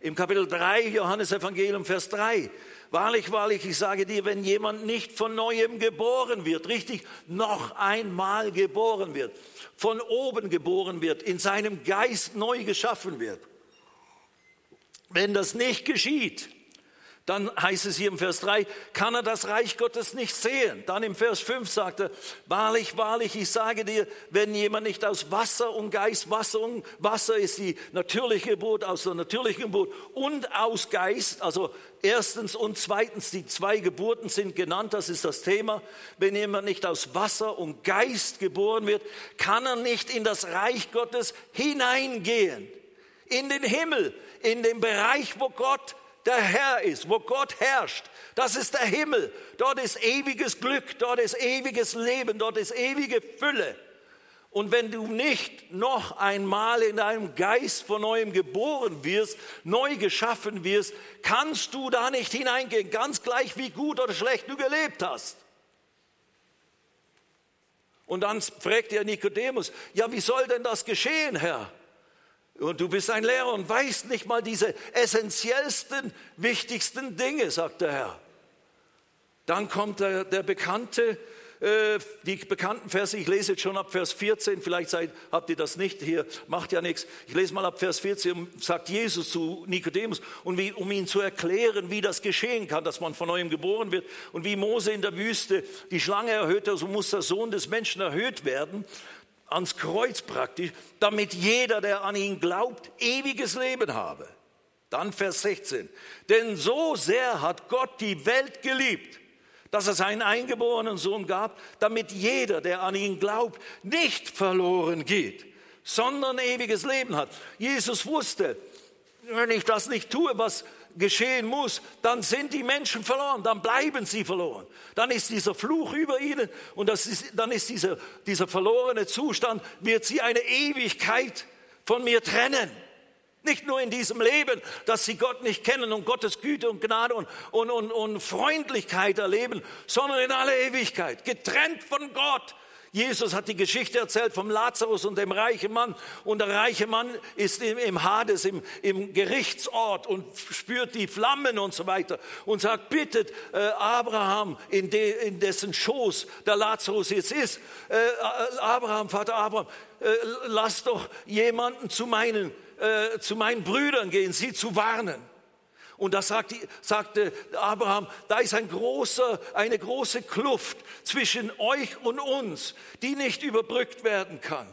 im Kapitel 3, Johannes Evangelium, Vers 3, Wahrlich, wahrlich, ich sage dir, wenn jemand nicht von neuem geboren wird, richtig, noch einmal geboren wird, von oben geboren wird, in seinem Geist neu geschaffen wird, wenn das nicht geschieht, dann heißt es hier im Vers 3, kann er das Reich Gottes nicht sehen. Dann im Vers 5 sagt er, wahrlich, wahrlich, ich sage dir, wenn jemand nicht aus Wasser und Geist, Wasser und Wasser ist die natürliche Geburt, aus der natürlichen Geburt und aus Geist, also erstens und zweitens, die zwei Geburten sind genannt, das ist das Thema. Wenn jemand nicht aus Wasser und Geist geboren wird, kann er nicht in das Reich Gottes hineingehen, in den Himmel, in den Bereich, wo Gott der Herr ist, wo Gott herrscht. Das ist der Himmel. Dort ist ewiges Glück, dort ist ewiges Leben, dort ist ewige Fülle. Und wenn du nicht noch einmal in deinem Geist von neuem geboren wirst, neu geschaffen wirst, kannst du da nicht hineingehen, ganz gleich wie gut oder schlecht du gelebt hast. Und dann fragt er Nikodemus, ja, wie soll denn das geschehen, Herr? Und du bist ein Lehrer und weißt nicht mal diese essentiellsten, wichtigsten Dinge, sagt der Herr. Dann kommt der, der bekannte, äh, die bekannten Verse, ich lese jetzt schon ab Vers 14, vielleicht seid, habt ihr das nicht hier, macht ja nichts. Ich lese mal ab Vers 14, sagt Jesus zu Nikodemus, und wie, um ihn zu erklären, wie das geschehen kann, dass man von neuem geboren wird. Und wie Mose in der Wüste die Schlange erhöhte, so muss der Sohn des Menschen erhöht werden ans Kreuz praktisch, damit jeder, der an ihn glaubt, ewiges Leben habe. Dann Vers 16. Denn so sehr hat Gott die Welt geliebt, dass er seinen eingeborenen Sohn gab, damit jeder, der an ihn glaubt, nicht verloren geht, sondern ewiges Leben hat. Jesus wusste, wenn ich das nicht tue, was geschehen muss, dann sind die Menschen verloren, dann bleiben sie verloren. Dann ist dieser Fluch über ihnen und das ist, dann ist dieser, dieser verlorene Zustand, wird sie eine Ewigkeit von mir trennen. Nicht nur in diesem Leben, dass sie Gott nicht kennen und Gottes Güte und Gnade und, und, und, und Freundlichkeit erleben, sondern in aller Ewigkeit, getrennt von Gott, Jesus hat die Geschichte erzählt vom Lazarus und dem reichen Mann. Und der reiche Mann ist im, Hades, im, im Gerichtsort und spürt die Flammen und so weiter. Und sagt, bittet äh, Abraham, in, de, in, dessen Schoß der Lazarus jetzt ist, äh, äh Abraham, Vater Abraham, äh, lass doch jemanden zu meinen, äh, zu meinen Brüdern gehen, sie zu warnen. Und da sagte, sagte Abraham, da ist ein großer, eine große Kluft zwischen euch und uns, die nicht überbrückt werden kann.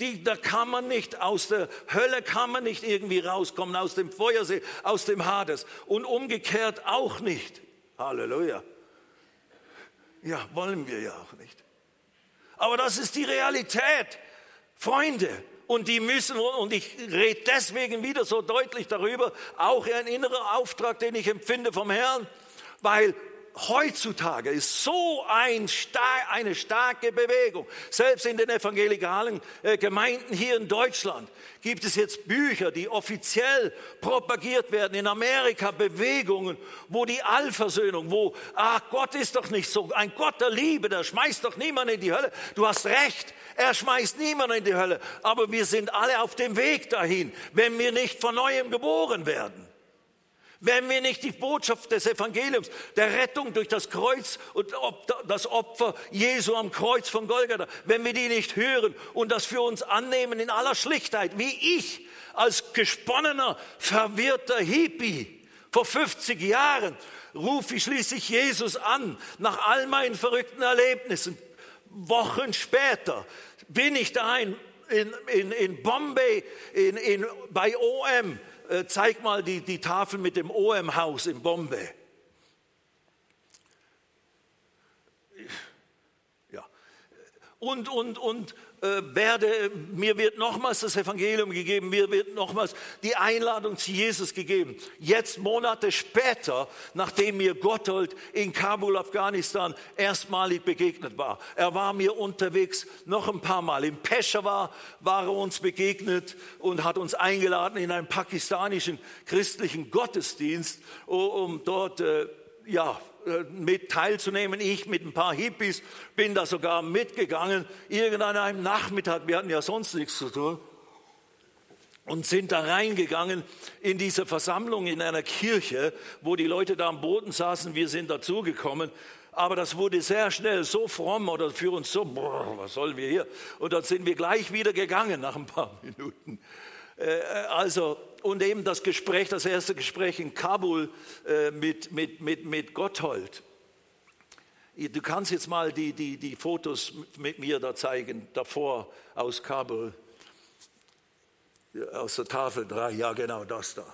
Die, da kann man nicht aus der Hölle kann man nicht irgendwie rauskommen, aus dem Feuersee, aus dem Hades und umgekehrt auch nicht. Halleluja. Ja, wollen wir ja auch nicht. Aber das ist die Realität. Freunde, und die müssen, und ich rede deswegen wieder so deutlich darüber, auch ein innerer Auftrag, den ich empfinde vom Herrn, weil heutzutage ist so ein, eine starke Bewegung. Selbst in den evangelikalen äh, Gemeinden hier in Deutschland gibt es jetzt Bücher, die offiziell propagiert werden. In Amerika Bewegungen, wo die Allversöhnung, wo, ach Gott ist doch nicht so, ein Gott der Liebe, der schmeißt doch niemanden in die Hölle. Du hast recht, er schmeißt niemanden in die Hölle. Aber wir sind alle auf dem Weg dahin, wenn wir nicht von neuem geboren werden. Wenn wir nicht die Botschaft des Evangeliums, der Rettung durch das Kreuz und das Opfer Jesu am Kreuz von Golgatha, wenn wir die nicht hören und das für uns annehmen in aller Schlichtheit, wie ich als gesponnener, verwirrter Hippie vor 50 Jahren rufe ich schließlich Jesus an, nach all meinen verrückten Erlebnissen. Wochen später bin ich da in, in, in Bombay, in, in, bei OM, äh, zeig mal die, die Tafel mit dem OM-Haus in Bombay. Ja. Und, und, und äh, werde, mir wird nochmals das Evangelium gegeben, mir wird nochmals die Einladung zu Jesus gegeben. Jetzt Monate später, nachdem mir Gotthold in Kabul, Afghanistan erstmalig begegnet war. Er war mir unterwegs noch ein paar Mal. In Peshawar war er uns begegnet und hat uns eingeladen in einen pakistanischen christlichen Gottesdienst, um dort äh, ja, mit teilzunehmen. Ich mit ein paar Hippies bin da sogar mitgegangen. Irgendwann einem Nachmittag, wir hatten ja sonst nichts zu tun, und sind da reingegangen in diese Versammlung in einer Kirche, wo die Leute da am Boden saßen. Wir sind dazugekommen. Aber das wurde sehr schnell so fromm oder für uns so, boah, was sollen wir hier? Und dann sind wir gleich wieder gegangen nach ein paar [laughs] Minuten. Äh, äh, also, und eben das Gespräch, das erste Gespräch in Kabul äh, mit, mit, mit, mit Gotthold. Du kannst jetzt mal die, die, die Fotos mit mir da zeigen, davor aus Kabul, aus der Tafel 3, ja genau das da.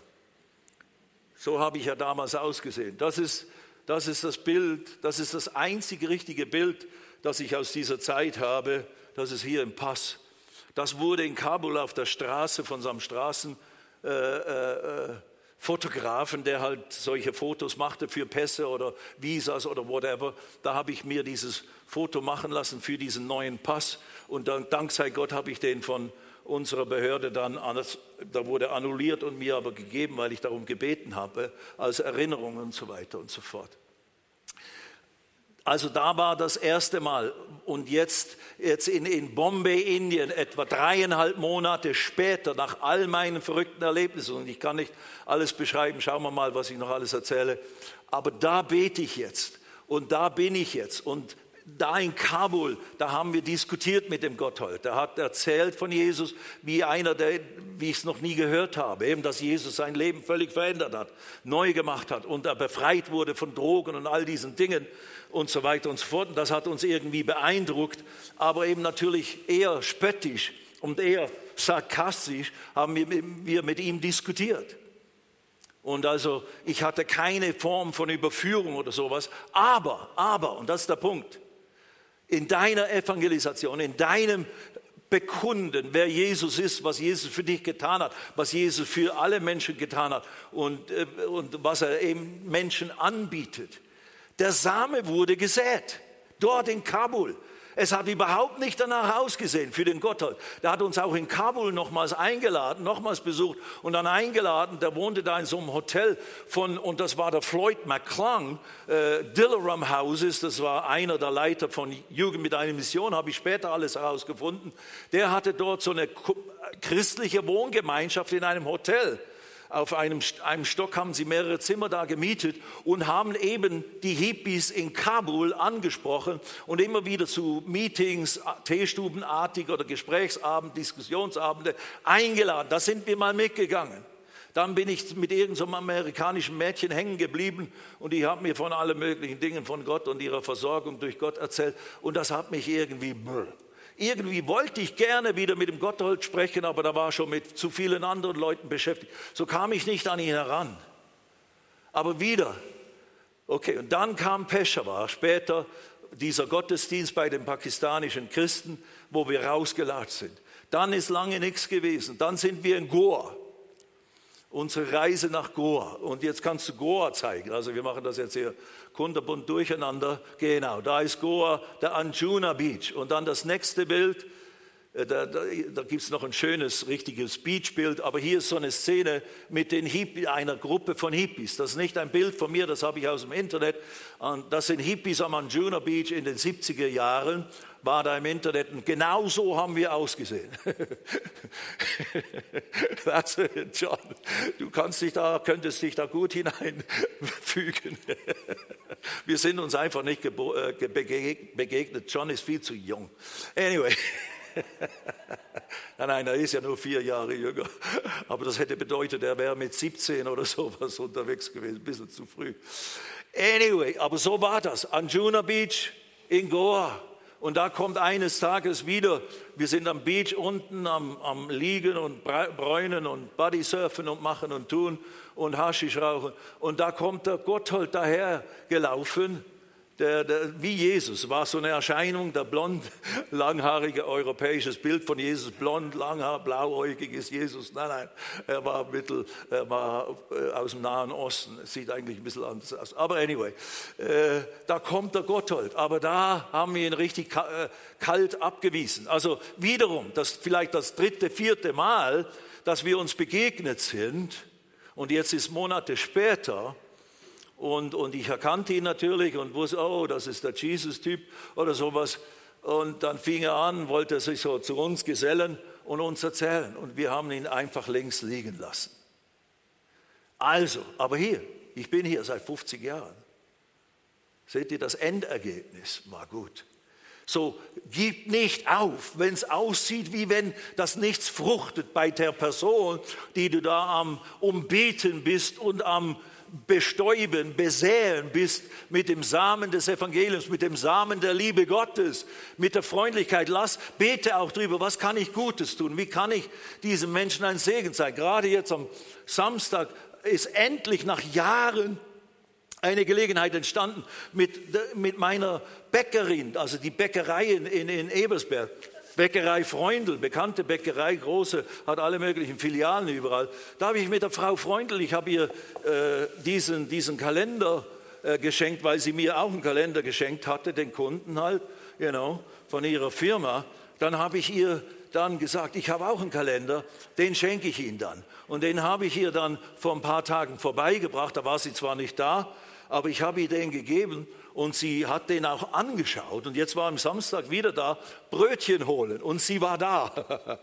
So habe ich ja damals ausgesehen. Das ist, das ist das Bild, das ist das einzige richtige Bild, das ich aus dieser Zeit habe. Das ist hier im Pass. Das wurde in Kabul auf der Straße von so einem Äh, äh, der halt solche Fotos machte für Pässe oder Visas oder whatever. Da habe ich mir dieses Foto machen lassen für diesen neuen Pass und dann, dank sei Gott, habe ich den von unserer Behörde dann, da wurde annulliert und mir aber gegeben, weil ich darum gebeten habe, als Erinnerung und so weiter und so fort. Also da war das erste Mal. Und jetzt, jetzt in, in Bombay, Indien, etwa dreieinhalb Monate später, nach all meinen verrückten Erlebnissen, und ich kann nicht alles beschreiben, schauen wir mal, was ich noch alles erzähle, aber da bete ich jetzt und da bin ich jetzt. Und da in Kabul, da haben wir diskutiert mit dem Gotthold. Der hat erzählt von Jesus, wie einer, der, wie ich es noch nie gehört habe, eben, dass Jesus sein Leben völlig verändert hat, neu gemacht hat und er befreit wurde von Drogen und all diesen Dingen und so weiter und so fort. Und das hat uns irgendwie beeindruckt, aber eben natürlich eher spöttisch und eher sarkastisch haben wir mit ihm diskutiert. Und also ich hatte keine Form von Überführung oder sowas. Aber, aber, und das ist der Punkt, in deiner Evangelisation, in deinem bekunden, wer Jesus ist, was Jesus für dich getan hat, was Jesus für alle Menschen getan hat und, äh, und was er eben Menschen anbietet. Der Same wurde gesät, dort in Kabul. Es hat überhaupt nicht danach ausgesehen für den Gotthold. Der hat uns auch in Kabul nochmals eingeladen, nochmals besucht und dann eingeladen. Der wohnte da in so einem Hotel von, und das war der Floyd McClung, äh, Dillaram Houses. Das war einer der Leiter von Jugend mit einer Mission, habe ich später alles herausgefunden. Der hatte dort so eine christliche Wohngemeinschaft in einem Hotel auf einem, einem Stock haben sie mehrere Zimmer da gemietet und haben eben die Hippies in Kabul angesprochen und immer wieder zu Meetings, Teestubenartig oder Gesprächsabend, Diskussionsabende eingeladen. Da sind wir mal mitgegangen. Dann bin ich mit irgendeinem so amerikanischen Mädchen hängen geblieben und die hat mir von allen möglichen Dingen von Gott und ihrer Versorgung durch Gott erzählt und das hat mich irgendwie irgendwie wollte ich gerne wieder mit dem Gotthold sprechen, aber da war schon mit zu vielen anderen Leuten beschäftigt. So kam ich nicht an ihn heran. Aber wieder, okay, und dann kam Peshawar, später dieser Gottesdienst bei den pakistanischen Christen, wo wir rausgelatscht sind. Dann ist lange nichts gewesen. Dann sind wir in Goa unsere Reise nach Goa. Und jetzt kannst du Goa zeigen. Also wir machen das jetzt hier kunterbunt durcheinander. Genau, da ist Goa, der Anjuna Beach. Und dann das nächste Bild, äh, da, da, da gibt es noch ein schönes, richtiges Beachbild, aber hier ist so eine Szene mit den Hippies, einer Gruppe von Hippies. Das ist nicht ein Bild von mir, das habe ich aus dem Internet. Das sind Hippies am Anjuna Beach in den 70er Jahren war da im Internet und genau so haben wir ausgesehen. [laughs] John. Du kannst dich da, könntest dich da gut hineinfügen. [laughs] wir sind uns einfach nicht äh, begegnet. John ist viel zu jung. Anyway. [laughs] nein, nein, er ist ja nur vier Jahre jünger. Aber das hätte bedeutet, er wäre mit 17 oder sowas unterwegs gewesen, ein bisschen zu früh. Anyway, aber so war das. Anjuna Beach in Goa. Und da kommt eines Tages wieder, wir sind am Beach unten am, am Liegen und Bräunen und Bodysurfen und machen und tun und Haschisch rauchen. Und da kommt der Gotthold daher gelaufen der, der, wie Jesus war so eine Erscheinung, der blond, [laughs] langhaarige europäisches Bild von Jesus, blond, langhaar, blauäugig ist Jesus. Nein, nein, er war mittel, er war äh, aus dem Nahen Osten, sieht eigentlich ein bisschen anders aus. Aber anyway, äh, da kommt der Gotthold, aber da haben wir ihn richtig äh, kalt abgewiesen. Also wiederum, das vielleicht das dritte, vierte Mal, dass wir uns begegnet sind und jetzt ist Monate später, und, und ich erkannte ihn natürlich und wusste, oh, das ist der Jesus-Typ oder sowas. Und dann fing er an, wollte sich so zu uns gesellen und uns erzählen. Und wir haben ihn einfach links liegen lassen. Also, aber hier, ich bin hier seit 50 Jahren. Seht ihr, das Endergebnis war gut. So, gib nicht auf, wenn es aussieht, wie wenn das nichts fruchtet bei der Person, die du da am Umbeten bist und am bestäuben, besäen bist mit dem Samen des Evangeliums, mit dem Samen der Liebe Gottes, mit der Freundlichkeit. Lass, bete auch drüber, was kann ich Gutes tun? Wie kann ich diesem Menschen ein Segen sein? Gerade jetzt am Samstag ist endlich nach Jahren eine Gelegenheit entstanden mit, mit meiner Bäckerin, also die Bäckerei in, in, in Ebersberg. Bäckerei Freundl, bekannte Bäckerei, große, hat alle möglichen Filialen überall. Da habe ich mit der Frau Freundl, ich habe ihr äh, diesen, diesen Kalender äh, geschenkt, weil sie mir auch einen Kalender geschenkt hatte, den Kunden halt, you know, von ihrer Firma. Dann habe ich ihr dann gesagt, ich habe auch einen Kalender, den schenke ich Ihnen dann. Und den habe ich ihr dann vor ein paar Tagen vorbeigebracht, da war sie zwar nicht da, aber ich habe ihr den gegeben und sie hat den auch angeschaut und jetzt war am Samstag wieder da, Brötchen holen und sie war da. [laughs]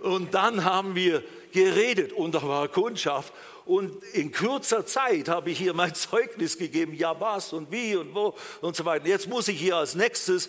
Und dann haben wir geredet und da war Kundschaft und in kurzer Zeit habe ich ihr mein [laughs] Zeugnis gegeben, ja was und wie und wo und so weiter. Jetzt muss ich hier als nächstes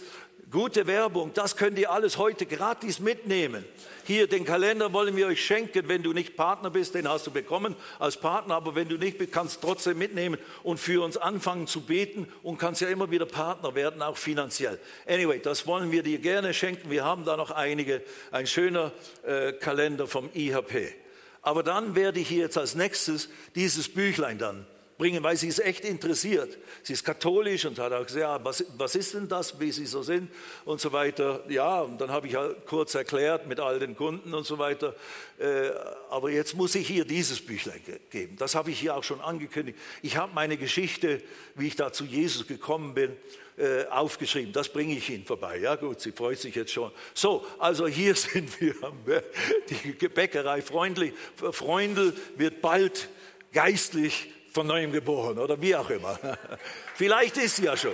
Gute Werbung, das könnt ihr alles heute gratis mitnehmen. Hier, den Kalender wollen wir euch schenken. Wenn du nicht Partner bist, den hast du bekommen als Partner, aber wenn du nicht bist, kannst du trotzdem mitnehmen und für uns anfangen zu beten und kannst ja immer wieder Partner werden, auch finanziell. Anyway, das wollen wir dir gerne schenken. Wir haben da noch einige, ein schöner äh, Kalender vom IHP. Aber dann werde ich hier jetzt als nächstes dieses Büchlein dann bringen, weil sie ist echt interessiert. Sie ist katholisch und hat auch gesagt, ja, was, was ist denn das, wie sie so sind und so weiter. Ja, und dann habe ich halt kurz erklärt mit all den Kunden und so weiter. Äh, aber jetzt muss ich ihr dieses Büchlein geben. Das habe ich hier auch schon angekündigt. Ich habe meine Geschichte, wie ich da zu Jesus gekommen bin, äh, aufgeschrieben. Das bringe ich Ihnen vorbei. Ja gut, sie freut sich jetzt schon. So, also hier [laughs] sind wir. Die Bäckerei. Freundl wird bald geistlich von neuem geboren oder wie auch immer. [laughs] Vielleicht ist sie ja schon.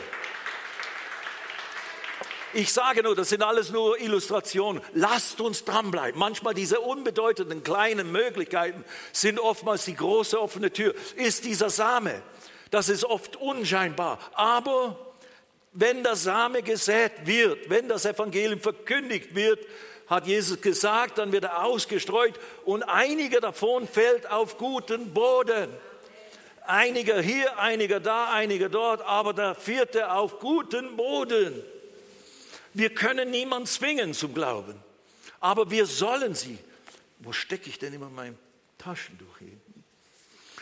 Ich sage nur, das sind alles nur Illustrationen. Lasst uns dranbleiben. Manchmal diese unbedeutenden kleinen Möglichkeiten sind oftmals die große offene Tür. Ist dieser Same. Das ist oft unscheinbar. Aber wenn der Same gesät wird, wenn das Evangelium verkündigt wird, hat Jesus gesagt, dann wird er ausgestreut und einiger davon fällt auf guten Boden. Einiger hier, einiger da, einiger dort, aber der vierte auf guten Boden. Wir können niemanden zwingen zum Glauben, aber wir sollen sie. Wo stecke ich denn immer mein Taschentuch hin?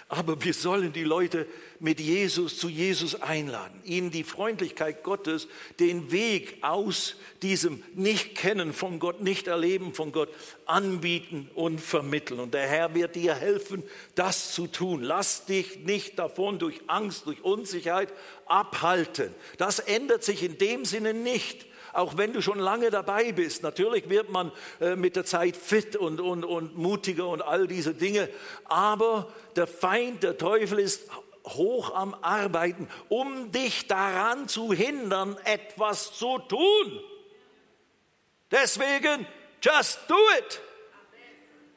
Aber wir sollen die Leute mit Jesus zu Jesus einladen, ihnen die Freundlichkeit Gottes, den Weg aus diesem Nicht-Kennen von Gott, Nicht-Erleben von Gott anbieten und vermitteln. Und der Herr wird dir helfen, das zu tun. Lass dich nicht davon durch Angst, durch Unsicherheit abhalten. Das ändert sich in dem Sinne nicht auch wenn du schon lange dabei bist. Natürlich wird man äh, mit der Zeit fit und, und, und mutiger und all diese Dinge. Aber der Feind, der Teufel ist hoch am Arbeiten, um dich daran zu hindern, etwas zu tun. Deswegen, just do it.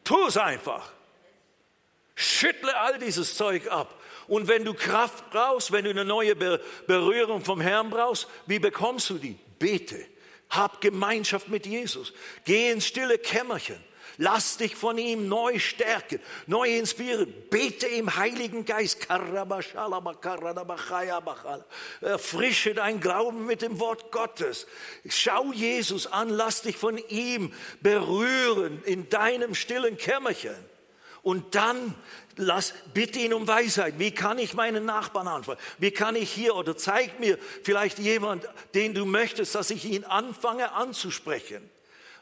Tu es einfach. Schüttle all dieses Zeug ab. Und wenn du Kraft brauchst, wenn du eine neue Berührung vom Herrn brauchst, wie bekommst du die? Bete. Hab Gemeinschaft mit Jesus. Geh ins stille Kämmerchen. Lass dich von ihm neu stärken, neu inspirieren. Bete im Heiligen Geist. Erfrische dein Glauben mit dem Wort Gottes. Schau Jesus an, lass dich von ihm berühren in deinem stillen Kämmerchen. Und dann lass, bitte ihn um Weisheit. Wie kann ich meinen Nachbarn ansprechen? Wie kann ich hier oder zeig mir vielleicht jemand, den du möchtest, dass ich ihn anfange anzusprechen.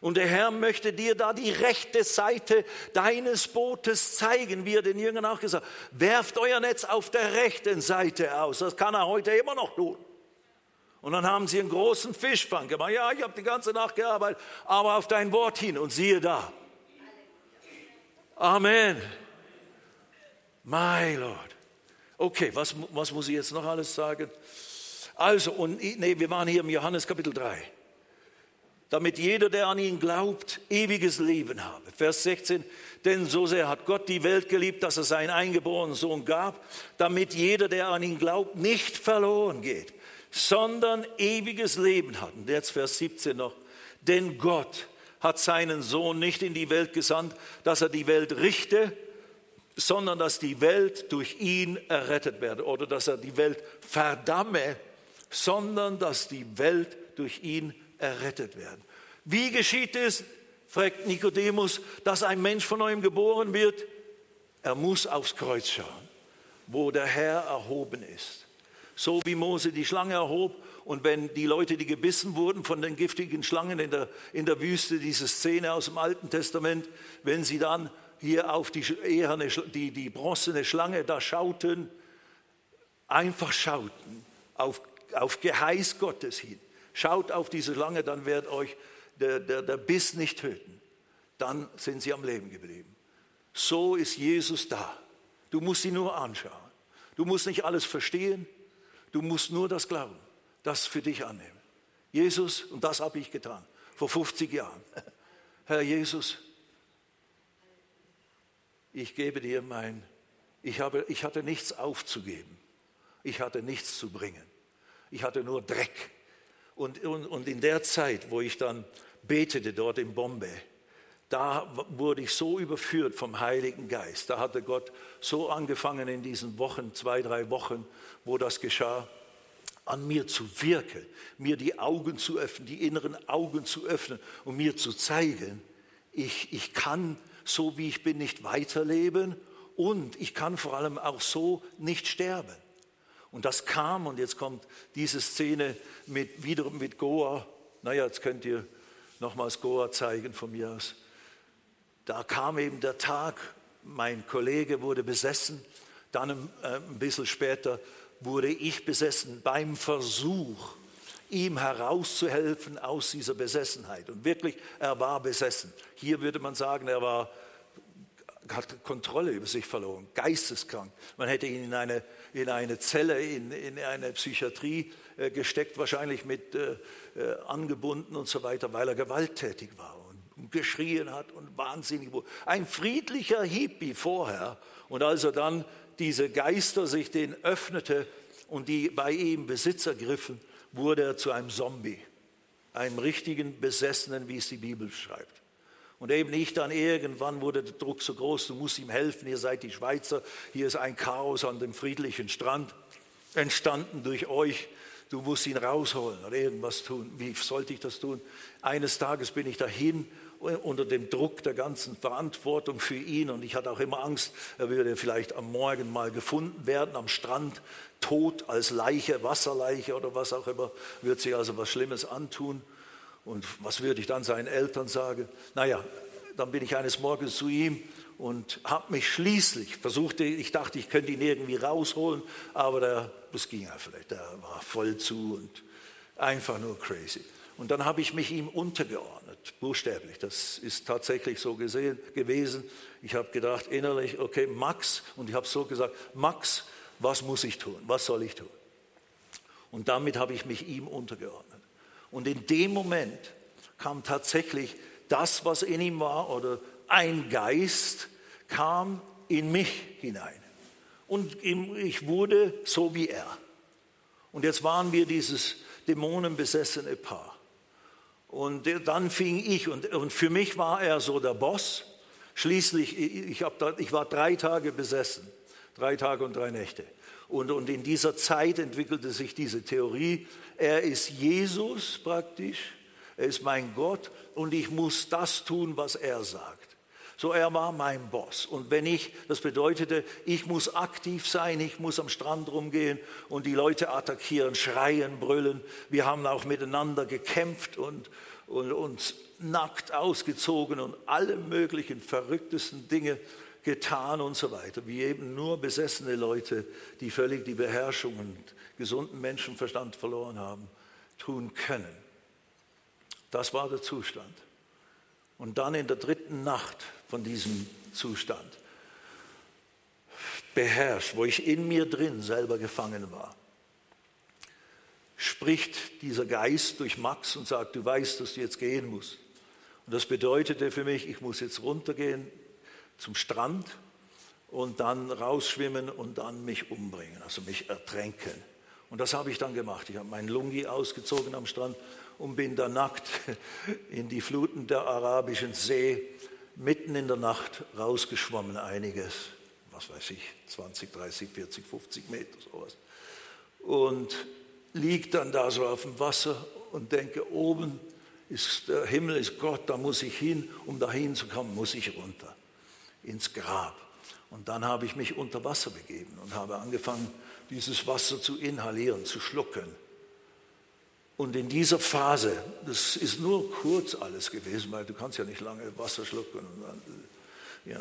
Und der Herr möchte dir da die rechte Seite deines Bootes zeigen, wie er den Jüngern auch gesagt hat. Werft euer Netz auf der rechten Seite aus. Das kann er heute immer noch tun. Und dann haben sie einen großen Fischfang gemacht. Ja, ich habe die ganze Nacht gearbeitet, aber auf dein Wort hin. Und siehe da. Amen. My Lord. Okay, was, was muss ich jetzt noch alles sagen? Also, und nee, wir waren hier im Johannes Kapitel 3. Damit jeder, der an ihn glaubt, ewiges Leben habe. Vers 16, denn so sehr hat Gott die Welt geliebt, dass er seinen eingeborenen Sohn gab, damit jeder, der an ihn glaubt, nicht verloren geht, sondern ewiges Leben hat. Und jetzt Vers 17 noch. Denn Gott hat seinen Sohn nicht in die Welt gesandt, dass er die Welt richte, sondern dass die Welt durch ihn errettet werde oder dass er die Welt verdamme, sondern dass die Welt durch ihn errettet werde. Wie geschieht es, fragt Nikodemus, dass ein Mensch von neuem geboren wird? Er muss aufs Kreuz schauen, wo der Herr erhoben ist. So wie Mose die Schlange erhob und wenn die Leute, die gebissen wurden von den giftigen Schlangen in der, in der Wüste, diese Szene aus dem Alten Testament, wenn sie dann hier auf die, eherne, die, die bronzene Schlange da schauten, einfach schauten, auf, auf Geheiß Gottes hin. Schaut auf diese Schlange, dann wird euch der, der, der Biss nicht töten. Dann sind sie am Leben geblieben. So ist Jesus da. Du musst sie nur anschauen. Du musst nicht alles verstehen. Du musst nur das glauben, das für dich annehmen. Jesus, und das habe ich getan, vor 50 Jahren. [laughs] Herr Jesus, ich gebe dir mein, ich, habe, ich hatte nichts aufzugeben. Ich hatte nichts zu bringen. Ich hatte nur Dreck. Und, und, und in der Zeit, wo ich dann betete dort in Bombay, da wurde ich so überführt vom Heiligen Geist. Da hatte Gott so angefangen in diesen Wochen, zwei, drei Wochen, wo das geschah, an mir zu wirken, mir die Augen zu öffnen, die inneren Augen zu öffnen und mir zu zeigen, ich, ich kann so wie ich bin nicht weiterleben und ich kann vor allem auch so nicht sterben. Und das kam und jetzt kommt diese Szene mit, wiederum mit Goa. Naja, jetzt könnt ihr nochmals Goa zeigen von mir aus. Da kam eben der Tag, mein Kollege wurde besessen, dann äh, ein bisschen später wurde ich besessen beim Versuch, ihm herauszuhelfen aus dieser Besessenheit. Und wirklich, er war besessen. Hier würde man sagen, er war hat Kontrolle über sich verloren, geisteskrank. Man hätte ihn in eine, in eine Zelle, in, in eine Psychiatrie äh, gesteckt, wahrscheinlich mit äh, äh, angebunden und so weiter, weil er gewalttätig war und, geschrien hat und wahnsinnig wurde. Ein friedlicher Hippie vorher. Und als er dann diese Geister sich den öffnete und die bei ihm Besitz ergriffen, wurde er zu einem Zombie. einem richtigen Besessenen, wie es die Bibel schreibt. Und eben nicht dann irgendwann wurde der Druck so groß, du musst ihm helfen, ihr seid die Schweizer, hier ist ein Chaos an dem friedlichen Strand, entstanden durch euch, du musst ihn rausholen oder irgendwas tun. Wie sollte ich das tun? Eines Tages bin ich dahin unter dem Druck der ganzen Verantwortung für ihn und ich hatte auch immer Angst, er würde vielleicht am Morgen mal gefunden werden, am Strand, tot als Leiche, Wasserleiche oder was auch immer, wird sich also was Schlimmes antun. Und was würde ich dann seinen Eltern sagen? Naja, dann bin ich eines Morgens zu ihm und habe mich schließlich versucht, ich dachte, ich könnte ihn irgendwie rausholen, aber der, das ging einfach nicht. Der war voll zu und einfach nur crazy. Und dann habe ich mich ihm untergeordnet, buchstäblich. Das ist tatsächlich so gesehen, gewesen. Ich habe gedacht innerlich, okay, Max, und ich habe so gesagt, Max, was muss ich tun? Was soll ich tun? Und damit habe ich mich ihm untergeordnet. Und in dem Moment kam tatsächlich das, was in ihm war, oder ein Geist kam in mich hinein. Und ich wurde so wie er. Und jetzt waren wir dieses dämonenbesessene Paar. Und dann fing ich, und, für mich war er so der Boss. Schließlich, ich, da, ich war drei Tage besessen, drei Tage und drei Nächte. Und, und in dieser Zeit entwickelte sich diese Theorie, er ist Jesus praktisch, er ist mein Gott und ich muss das tun, was er sagt. So, er war mein Boss. Und wenn ich, das bedeutete, ich muss aktiv sein, ich muss am Strand rumgehen und die Leute attackieren, schreien, brüllen. Wir haben auch miteinander gekämpft und, und uns nackt ausgezogen und alle möglichen verrücktesten Dinge getan und so weiter, wie eben nur besessene Leute, die völlig die Beherrschung und gesunden Menschenverstand verloren haben, tun können. Das war der Zustand. Und dann in der dritten Nacht von diesem Zustand, beherrscht, wo ich in mir drin selber gefangen war, spricht dieser Geist durch Max und sagt, du weißt, dass du jetzt gehen musst. Und das bedeutete für mich, ich muss jetzt runtergehen zum Strand und dann rausschwimmen und dann mich umbringen, also mich ertränken. Und das habe ich dann gemacht. Ich habe meinen Lungi ausgezogen am Strand und bin da nackt [laughs] in die Fluten der arabischen See mitten in der Nacht rausgeschwommen, einiges, was weiß ich, 20, 30, 40, 50 Meter sowas. Und liege dann da so auf dem Wasser und denke, oben ist der Himmel, ist Gott, da muss ich hin, um da hinzukommen, muss ich runter ins Grab. Und dann habe ich mich unter Wasser begeben und habe angefangen, dieses Wasser zu inhalieren, zu schlucken. Und in dieser Phase, das ist nur kurz alles gewesen, weil du kannst ja nicht lange Wasser schlucken. ja.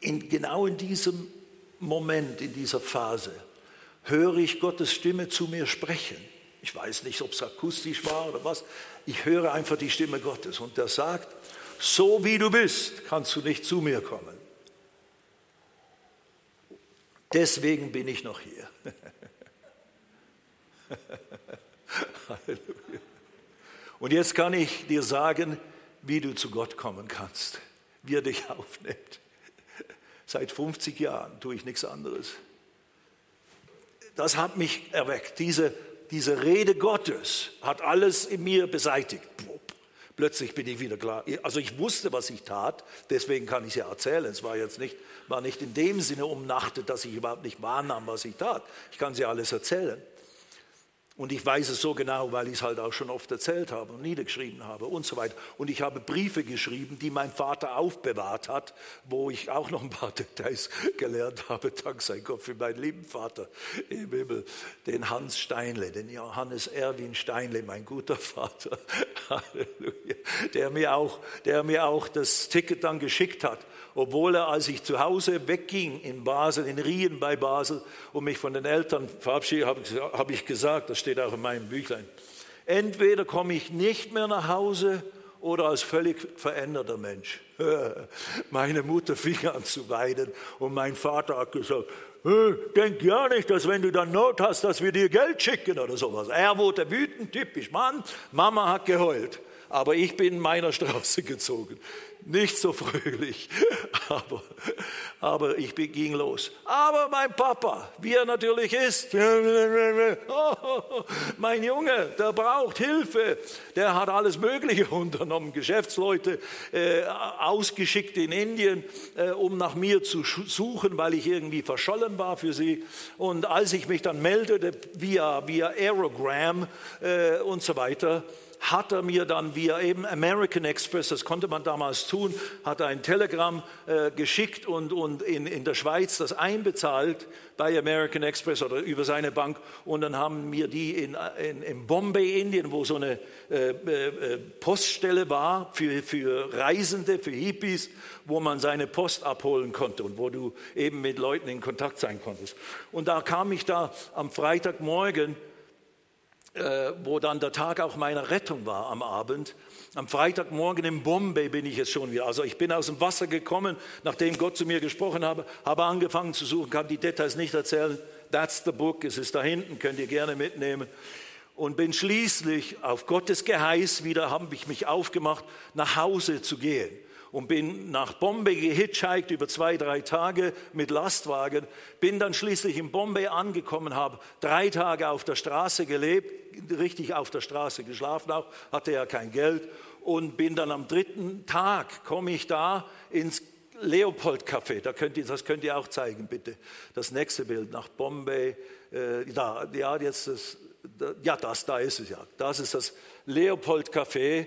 In, genau in diesem Moment, in dieser Phase, höre ich Gottes Stimme zu mir sprechen. Ich weiß nicht, ob es akustisch war oder was. Ich höre einfach die Stimme Gottes und der sagt, so wie du bist, kannst du nicht zu mir kommen. Deswegen bin ich noch hier. [laughs] Halleluja. Und jetzt kann ich dir sagen, wie du zu Gott kommen kannst, wie er dich [laughs] aufnimmt. Seit 50 Jahren tue ich nichts anderes. Das hat mich erweckt. Diese, diese Rede Gottes hat alles in mir beseitigt. Plötzlich bin ich wieder klar. Also ich wusste, was ich tat, deswegen kann ich es ja erzählen. Es war jetzt nicht, war nicht in dem Sinne umnachtet, dass ich überhaupt nicht wahrnahm, was ich tat. Ich kann ja alles erzählen. Und ich weiß es so genau, weil ich es halt auch schon oft erzählt habe und niedergeschrieben habe und so weiter. Und ich habe Briefe geschrieben, die mein Vater aufbewahrt hat, wo ich auch noch ein paar [laughs] Details gelernt habe. Dank sei Gott für meinen lieben Vater im Himmel, den Hans Steinle, den Johannes Erwin Steinle, mein guter [laughs] Vater. Halleluja. Der mir auch, der mir auch das Ticket dann geschickt hat obwohl er, als ich zu Hause wegging in Basel, in Rien bei Basel, und mich von den Eltern verabschiedet, habe ich gesagt, das steht auch in meinem Büchlein, entweder komme ich nicht mehr nach Hause oder als völlig veränderter Mensch. [laughs] Meine Mutter fing an zu weinen und mein Vater hat gesagt, denk ja nicht, dass wenn du dann Not hast, dass wir dir Geld schicken oder sowas. Er wurde wütend, typisch Mann, Mama hat geheult aber ich bin meiner Straße gezogen. Nicht so fröhlich, [laughs] aber, aber ich ging los. Aber mein Papa, wie er natürlich ist, [laughs] mein Junge, der braucht Hilfe. Der hat alles Mögliche unternommen, Geschäftsleute äh, ausgeschickt in Indien, äh, um nach mir zu suchen, weil ich irgendwie verschollen war für sie. Und als ich mich dann meldete via, via Aerogram äh, und so weiter, hat er mir dann via eben American Express, das konnte man damals tun, hat er ein Telegramm äh, geschickt und, und in, in der Schweiz das einbezahlt bei American Express oder über seine Bank. Und dann haben mir die in, in, in Bombay, Indien, wo so eine äh, äh, Poststelle war für, für Reisende, für Hippies, wo man seine Post abholen konnte und wo du eben mit Leuten in Kontakt sein konntest. Und da kam ich da am Freitagmorgen äh, wo dann der Tag auch meiner Rettung war am Abend. Am Freitagmorgen in Bombay bin ich jetzt schon wieder. Also ich bin aus dem Wasser gekommen, nachdem Gott zu mir gesprochen habe, habe angefangen zu suchen, kann die Details nicht erzählen. That's the book, es ist da hinten, könnt ihr gerne mitnehmen. Und bin schließlich auf Gottes Geheiß wieder, habe ich mich aufgemacht, nach Hause zu gehen und bin nach Bombay gehitchhiked über zwei, drei Tage mit Lastwagen, bin dann schließlich in Bombay angekommen, habe drei Tage auf der Straße gelebt, richtig auf der Straße geschlafen auch, hatte ja kein Geld und bin dann am dritten Tag, komme ich da ins Leopold Café, da könnt ihr, das könnt ihr auch zeigen, bitte. Das nächste Bild nach Bombay, äh, da, ja, jetzt das, da, ja, das, da ist es ja. Das ist das Leopold Café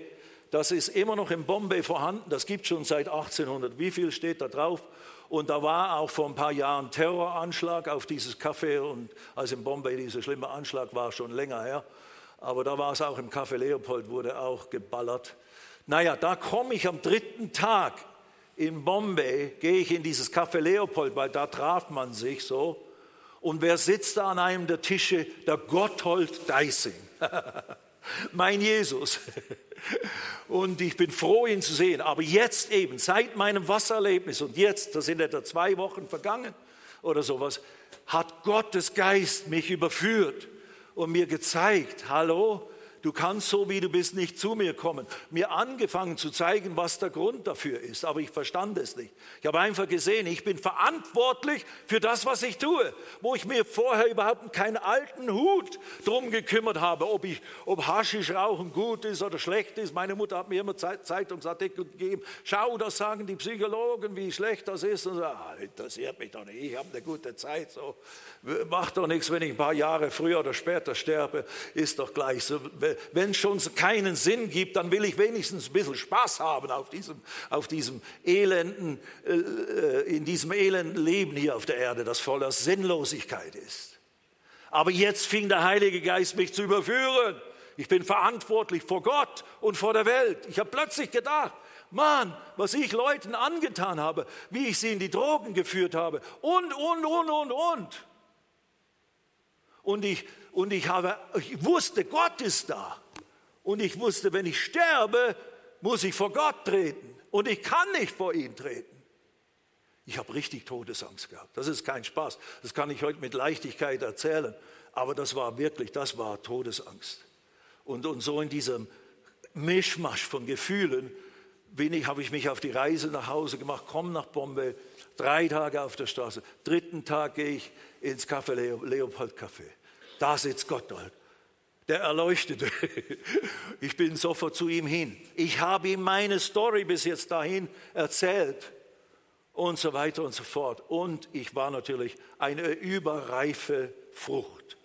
das ist immer noch in Bombay vorhanden. Das gibt schon seit 1800. Wie viel steht da drauf? Und da war auch vor ein paar Jahren Terroranschlag auf dieses Café. Und als in Bombay dieser schlimme Anschlag war, schon länger her. Aber da war es auch im Café Leopold, wurde auch geballert. Naja, da komme ich am dritten Tag in Bombay, gehe ich in dieses Café Leopold, weil da traf man sich so. Und wer sitzt da an einem der Tische? Der Gotthold Deising. [laughs] mein Jesus. Und ich bin froh, ihn zu sehen. Aber jetzt eben, seit meinem Wassererlebnis und jetzt, da sind etwa zwei Wochen vergangen oder sowas, hat Gottes Geist mich überführt und mir gezeigt, hallo, Du kannst so, wie du bist, nicht zu mir kommen. Mir angefangen zu zeigen, was der Grund dafür ist, aber ich verstand es nicht. Ich habe einfach gesehen, ich bin verantwortlich für das, was ich tue, wo ich mir vorher überhaupt keinen alten Hut drum gekümmert habe, ob, ich, ob Haschischrauchen gut ist oder schlecht ist. Meine Mutter hat mir immer Zeitungsartikel gegeben. Schau, das sagen die Psychologen, wie schlecht das ist. Und so, ah, interessiert mich doch nicht, ich habe eine gute Zeit. So. Macht doch nichts, wenn ich ein paar Jahre früher oder später sterbe, ist doch gleich so wenn es schon keinen Sinn gibt, dann will ich wenigstens ein bisschen Spaß haben auf diesem, auf diesem elenden, äh, äh, in diesem elenden Leben hier auf der Erde, das voller Sinnlosigkeit ist. Aber jetzt fing der Heilige Geist mich zu überführen. Ich bin verantwortlich vor Gott und vor der Welt. Ich habe plötzlich gedacht, Mann, was ich Leuten angetan habe, wie ich sie in die Drogen geführt habe und, und, und, und, und. Und ich, und ich, habe, ich wusste, Gott ist da. Und ich wusste, wenn ich sterbe, muss ich vor Gott treten. Und ich kann nicht vor ihn treten. Ich habe richtig Todesangst gehabt. Das ist kein Spaß. Das kann ich heute mit Leichtigkeit erzählen. Aber das war wirklich, das war Todesangst. Und, und so in diesem Mischmasch von Gefühlen bin ich, habe ich mich auf die Reise nach Hause gemacht, komme nach Bombay, drei Tage auf der Straße. Dritten Tag gehe ich ins Café Leopold Café. Da sitzt Gott dort. Der Erleuchtete. [laughs] Ich bin sofort zu ihm hin. Ich habe ihm meine Story bis jetzt dahin erzählt und so weiter und so fort. Und ich war natürlich eine überreife Frucht.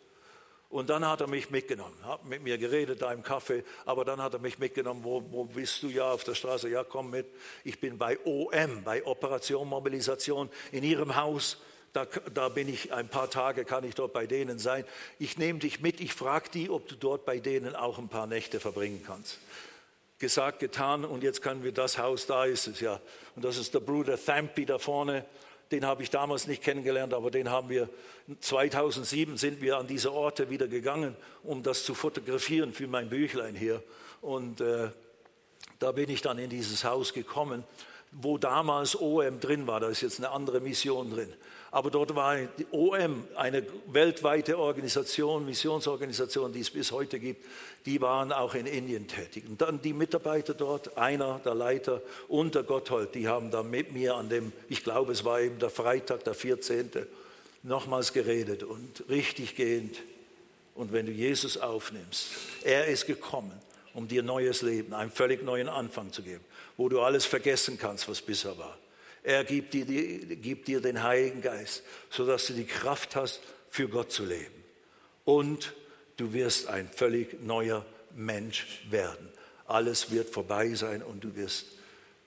Und dann hat er mich mitgenommen, hat mit mir geredet da im Café, aber dann hat er mich mitgenommen, wo, wo bist du ja auf der Straße? Ja, komm mit. Ich bin bei OM, bei Operation Mobilisation in Ihrem Haus. Da, da, bin ich ein paar Tage, kann ich dort bei denen sein. Ich nehme dich mit, ich frage die, ob du dort bei denen auch ein paar Nächte verbringen kannst. Gesagt, getan und jetzt können wir das Haus, da ist es ja. Und das ist der Bruder Thampy da vorne. Den habe ich damals nicht kennengelernt, aber den haben wir 2007 sind wir an diese Orte wieder gegangen, um das zu fotografieren für mein Büchlein hier. Und äh, da bin ich dann in dieses Haus gekommen, wo damals OM drin war. Da ist jetzt eine andere Mission drin. Aber dort war die OM, eine weltweite Organisation, Missionsorganisation, die es bis heute gibt, die waren auch in Indien tätig. Und dann die Mitarbeiter dort, einer, der Leiter und der Gotthold, die haben dann mit mir an dem, ich glaube es war eben der Freitag, der 14., nochmals geredet und richtig gehend Und wenn du Jesus aufnimmst, er ist gekommen, um dir neues Leben, einen völlig neuen Anfang zu geben, wo du alles vergessen kannst, was bisher war. Er gibt dir, gibt dir den Heiligen Geist, sodass du die Kraft hast, für Gott zu leben. Und du wirst ein völlig neuer Mensch werden. Alles wird vorbei sein und du wirst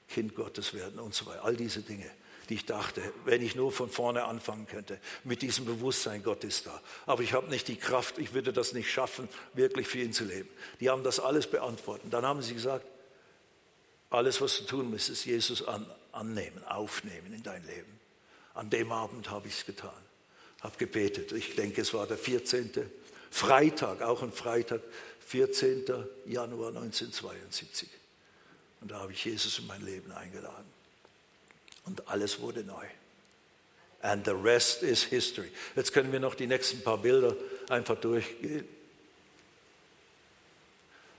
Kind Gottes werden und so weiter. All diese Dinge die ich dachte, wenn ich nur von vorne anfangen könnte, mit diesem Bewusstsein, Gott ist da. Aber ich habe nicht die Kraft, ich würde das nicht schaffen, wirklich für ihn zu leben. Die haben das alles beantwortet. Dann haben sie gesagt, alles, was du tun musst, ist Jesus an, annehmen, aufnehmen in dein Leben. An dem Abend habe ich es getan, habe gebetet. Ich denke, es war der 14. Freitag, auch ein Freitag, 14. Januar 1972. Und da habe ich Jesus in mein Leben eingeladen. Und alles wurde neu. And the rest is history. Jetzt können wir noch die nächsten paar Bilder einfach durchgehen.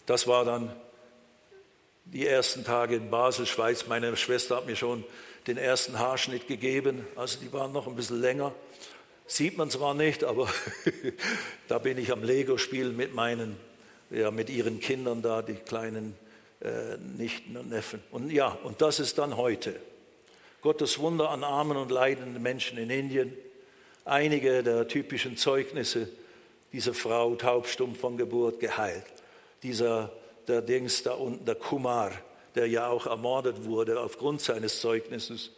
Das war dann die ersten Tage in Basel, Schweiz. Meine Schwester hat mir schon den ersten Haarschnitt gegeben. Also die waren noch ein bisschen länger. Sieht man zwar nicht, aber [laughs] da bin ich am Lego-Spielen mit meinen, ja, mit ihren Kindern da, die kleinen äh, Nichten und Neffen. Und ja, und das ist dann heute. Gottes Wunder an armen und leidenden Menschen in Indien. Einige der typischen Zeugnisse dieser Frau, taubstumm von Geburt, geheilt. Dieser, der Dings da unten, der Kumar, der ja auch ermordet wurde aufgrund seines Zeugnisses,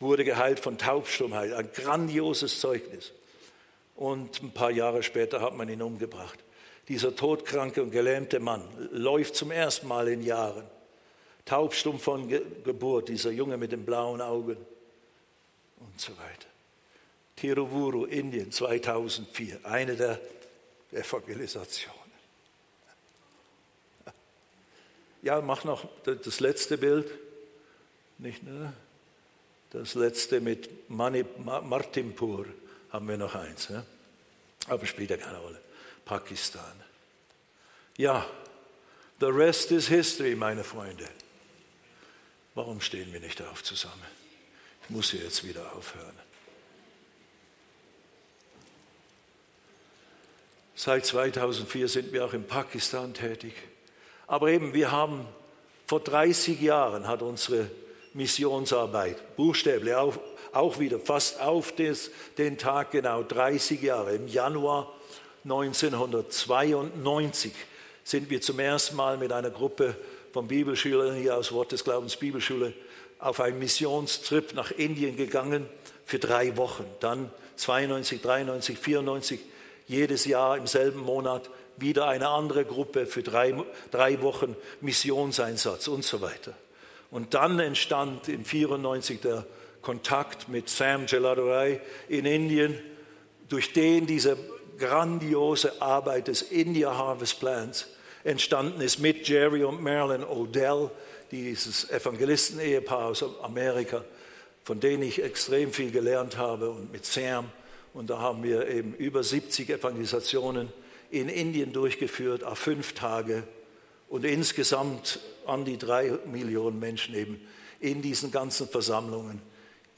wurde geheilt von Taubstummheit. Ein grandioses Zeugnis. Und ein paar Jahre später hat man ihn umgebracht. Dieser todkranke und gelähmte Mann läuft zum ersten Mal in Jahren taubstumm von Geburt, dieser Junge mit den blauen Augen und so weiter. Tiruvuru, Indien, 2004, eine der Evangelisationen. Ja, mach noch das letzte Bild. Nicht, ne? Das letzte mit Mani, Martinpur haben wir noch eins. Ne? Aber spielt ja keine Rolle. Pakistan. Ja, the rest is history, meine Freunde. Warum stehen wir nicht auf zusammen? Ich muss hier jetzt wieder aufhören. Seit 2004 sind wir auch in Pakistan tätig. Aber eben, wir haben vor 30 Jahren hat unsere Missionsarbeit, buchstäblich auch, auch wieder fast auf des, den Tag genau 30 Jahre, im Januar 1992 sind wir zum ersten Mal mit einer Gruppe von Bibelschülern hier aus Wort des Glaubens Bibelschule auf einen Missionstrip nach Indien gegangen für drei Wochen. Dann 92, 93, 94, jedes Jahr im selben Monat wieder eine andere Gruppe für drei, drei Wochen Missionseinsatz und so weiter. Und dann entstand in 94 der Kontakt mit Sam Geladorai in Indien, durch den diese grandiose Arbeit des India Harvest Plans entstanden ist mit Jerry und Marilyn Odell, dieses Evangelisten-Ehepaar aus Amerika, von denen ich extrem viel gelernt habe und mit Sam. Und da haben wir eben über 70 Evangelisationen in Indien durchgeführt, auf fünf Tage und insgesamt an die drei Millionen Menschen eben in diesen ganzen Versammlungen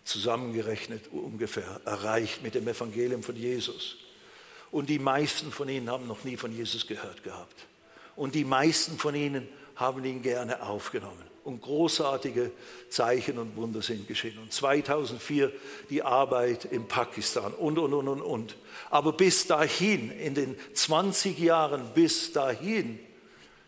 zusammengerechnet ungefähr erreicht mit dem Evangelium von Jesus. Und die meisten von ihnen haben noch nie von Jesus gehört gehabt. Und die meisten von ihnen haben ihn gerne aufgenommen. Und großartige Zeichen und Wunder sind geschehen. Und 2004 die Arbeit in Pakistan und, und, und, und, und. Aber bis dahin, in den 20 Jahren bis dahin,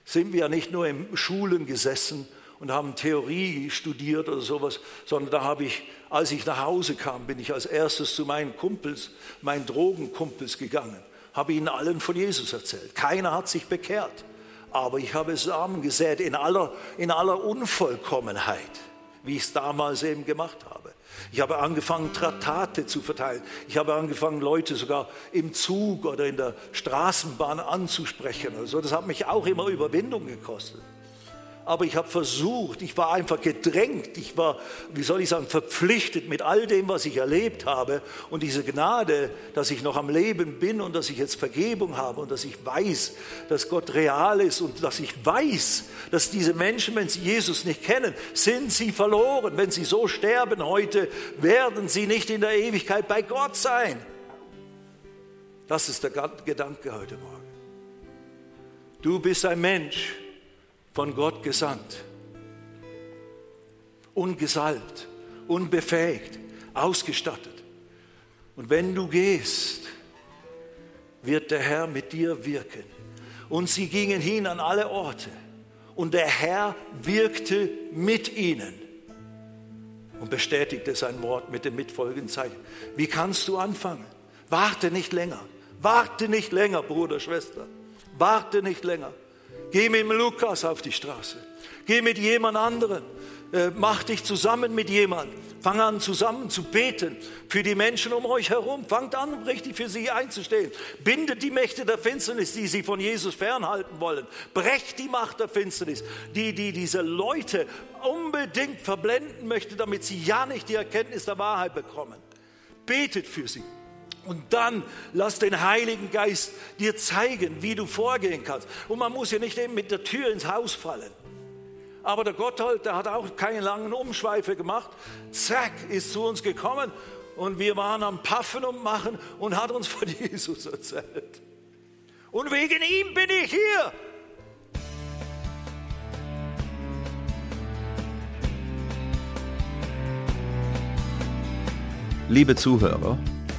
sind wir ja nicht nur in Schulen gesessen und haben Theorie studiert oder sowas, sondern da habe ich, als ich nach Hause kam, bin ich als erstes zu meinen Kumpels, meinen Drogenkumpels gegangen, habe ihnen allen von Jesus erzählt. Keiner hat sich bekehrt aber ich habe Samen gesät in aller, in aller Unvollkommenheit, wie ich es damals eben gemacht habe. Ich habe angefangen, Traktate zu verteilen. Ich habe angefangen, Leute sogar im Zug oder in der Straßenbahn anzusprechen. Also das hat mich auch immer Überwindung gekostet aber ich habe versucht, ich war einfach gedrängt, ich war, wie soll ich sagen, verpflichtet mit all dem, was ich erlebt habe und diese Gnade, dass ich noch am Leben bin und dass ich jetzt Vergebung habe und dass ich weiß, dass Gott real ist und dass ich weiß, dass diese Menschen, wenn sie Jesus nicht kennen, sind sie verloren. Wenn sie so sterben heute, werden sie nicht in der Ewigkeit bei Gott sein. Das ist der Gedanke heute Morgen. Du bist ein Mensch von Gott gesandt, ungesalbt, unbefähigt, ausgestattet. Und wenn du gehst, wird der Herr mit dir wirken. Und sie gingen hin an alle Orte. Und der Herr wirkte mit ihnen und bestätigte sein Wort mit dem mitfolgenden Zeichen. Wie kannst du anfangen? Warte nicht länger. Warte nicht länger, Bruder, Schwester. Warte nicht länger. Geh mit Lukas auf die Straße. Geh mit jemand anderen. Äh, mach dich zusammen mit jemandem. Fang an zusammen zu beten für die Menschen um euch herum. Fangt an, richtig für sie einzustehen. Bindet die Mächte der Finsternis, die sie von Jesus fernhalten wollen. Brecht die Macht der Finsternis, die, die diese Leute unbedingt verblenden möchte, damit sie ja nicht die Erkenntnis der Wahrheit bekommen. Betet für sie. Und dann lass den Heiligen Geist dir zeigen, wie du vorgehen kannst. Und man muss ja nicht eben mit der Tür ins Haus fallen. Aber der Gotthold, der hat auch keine langen Umschweife gemacht. Zack, ist zu uns gekommen und wir waren am Paffen und Machen und hat uns von [laughs] Jesus erzählt. Und wegen ihm bin ich hier. Liebe Zuhörer,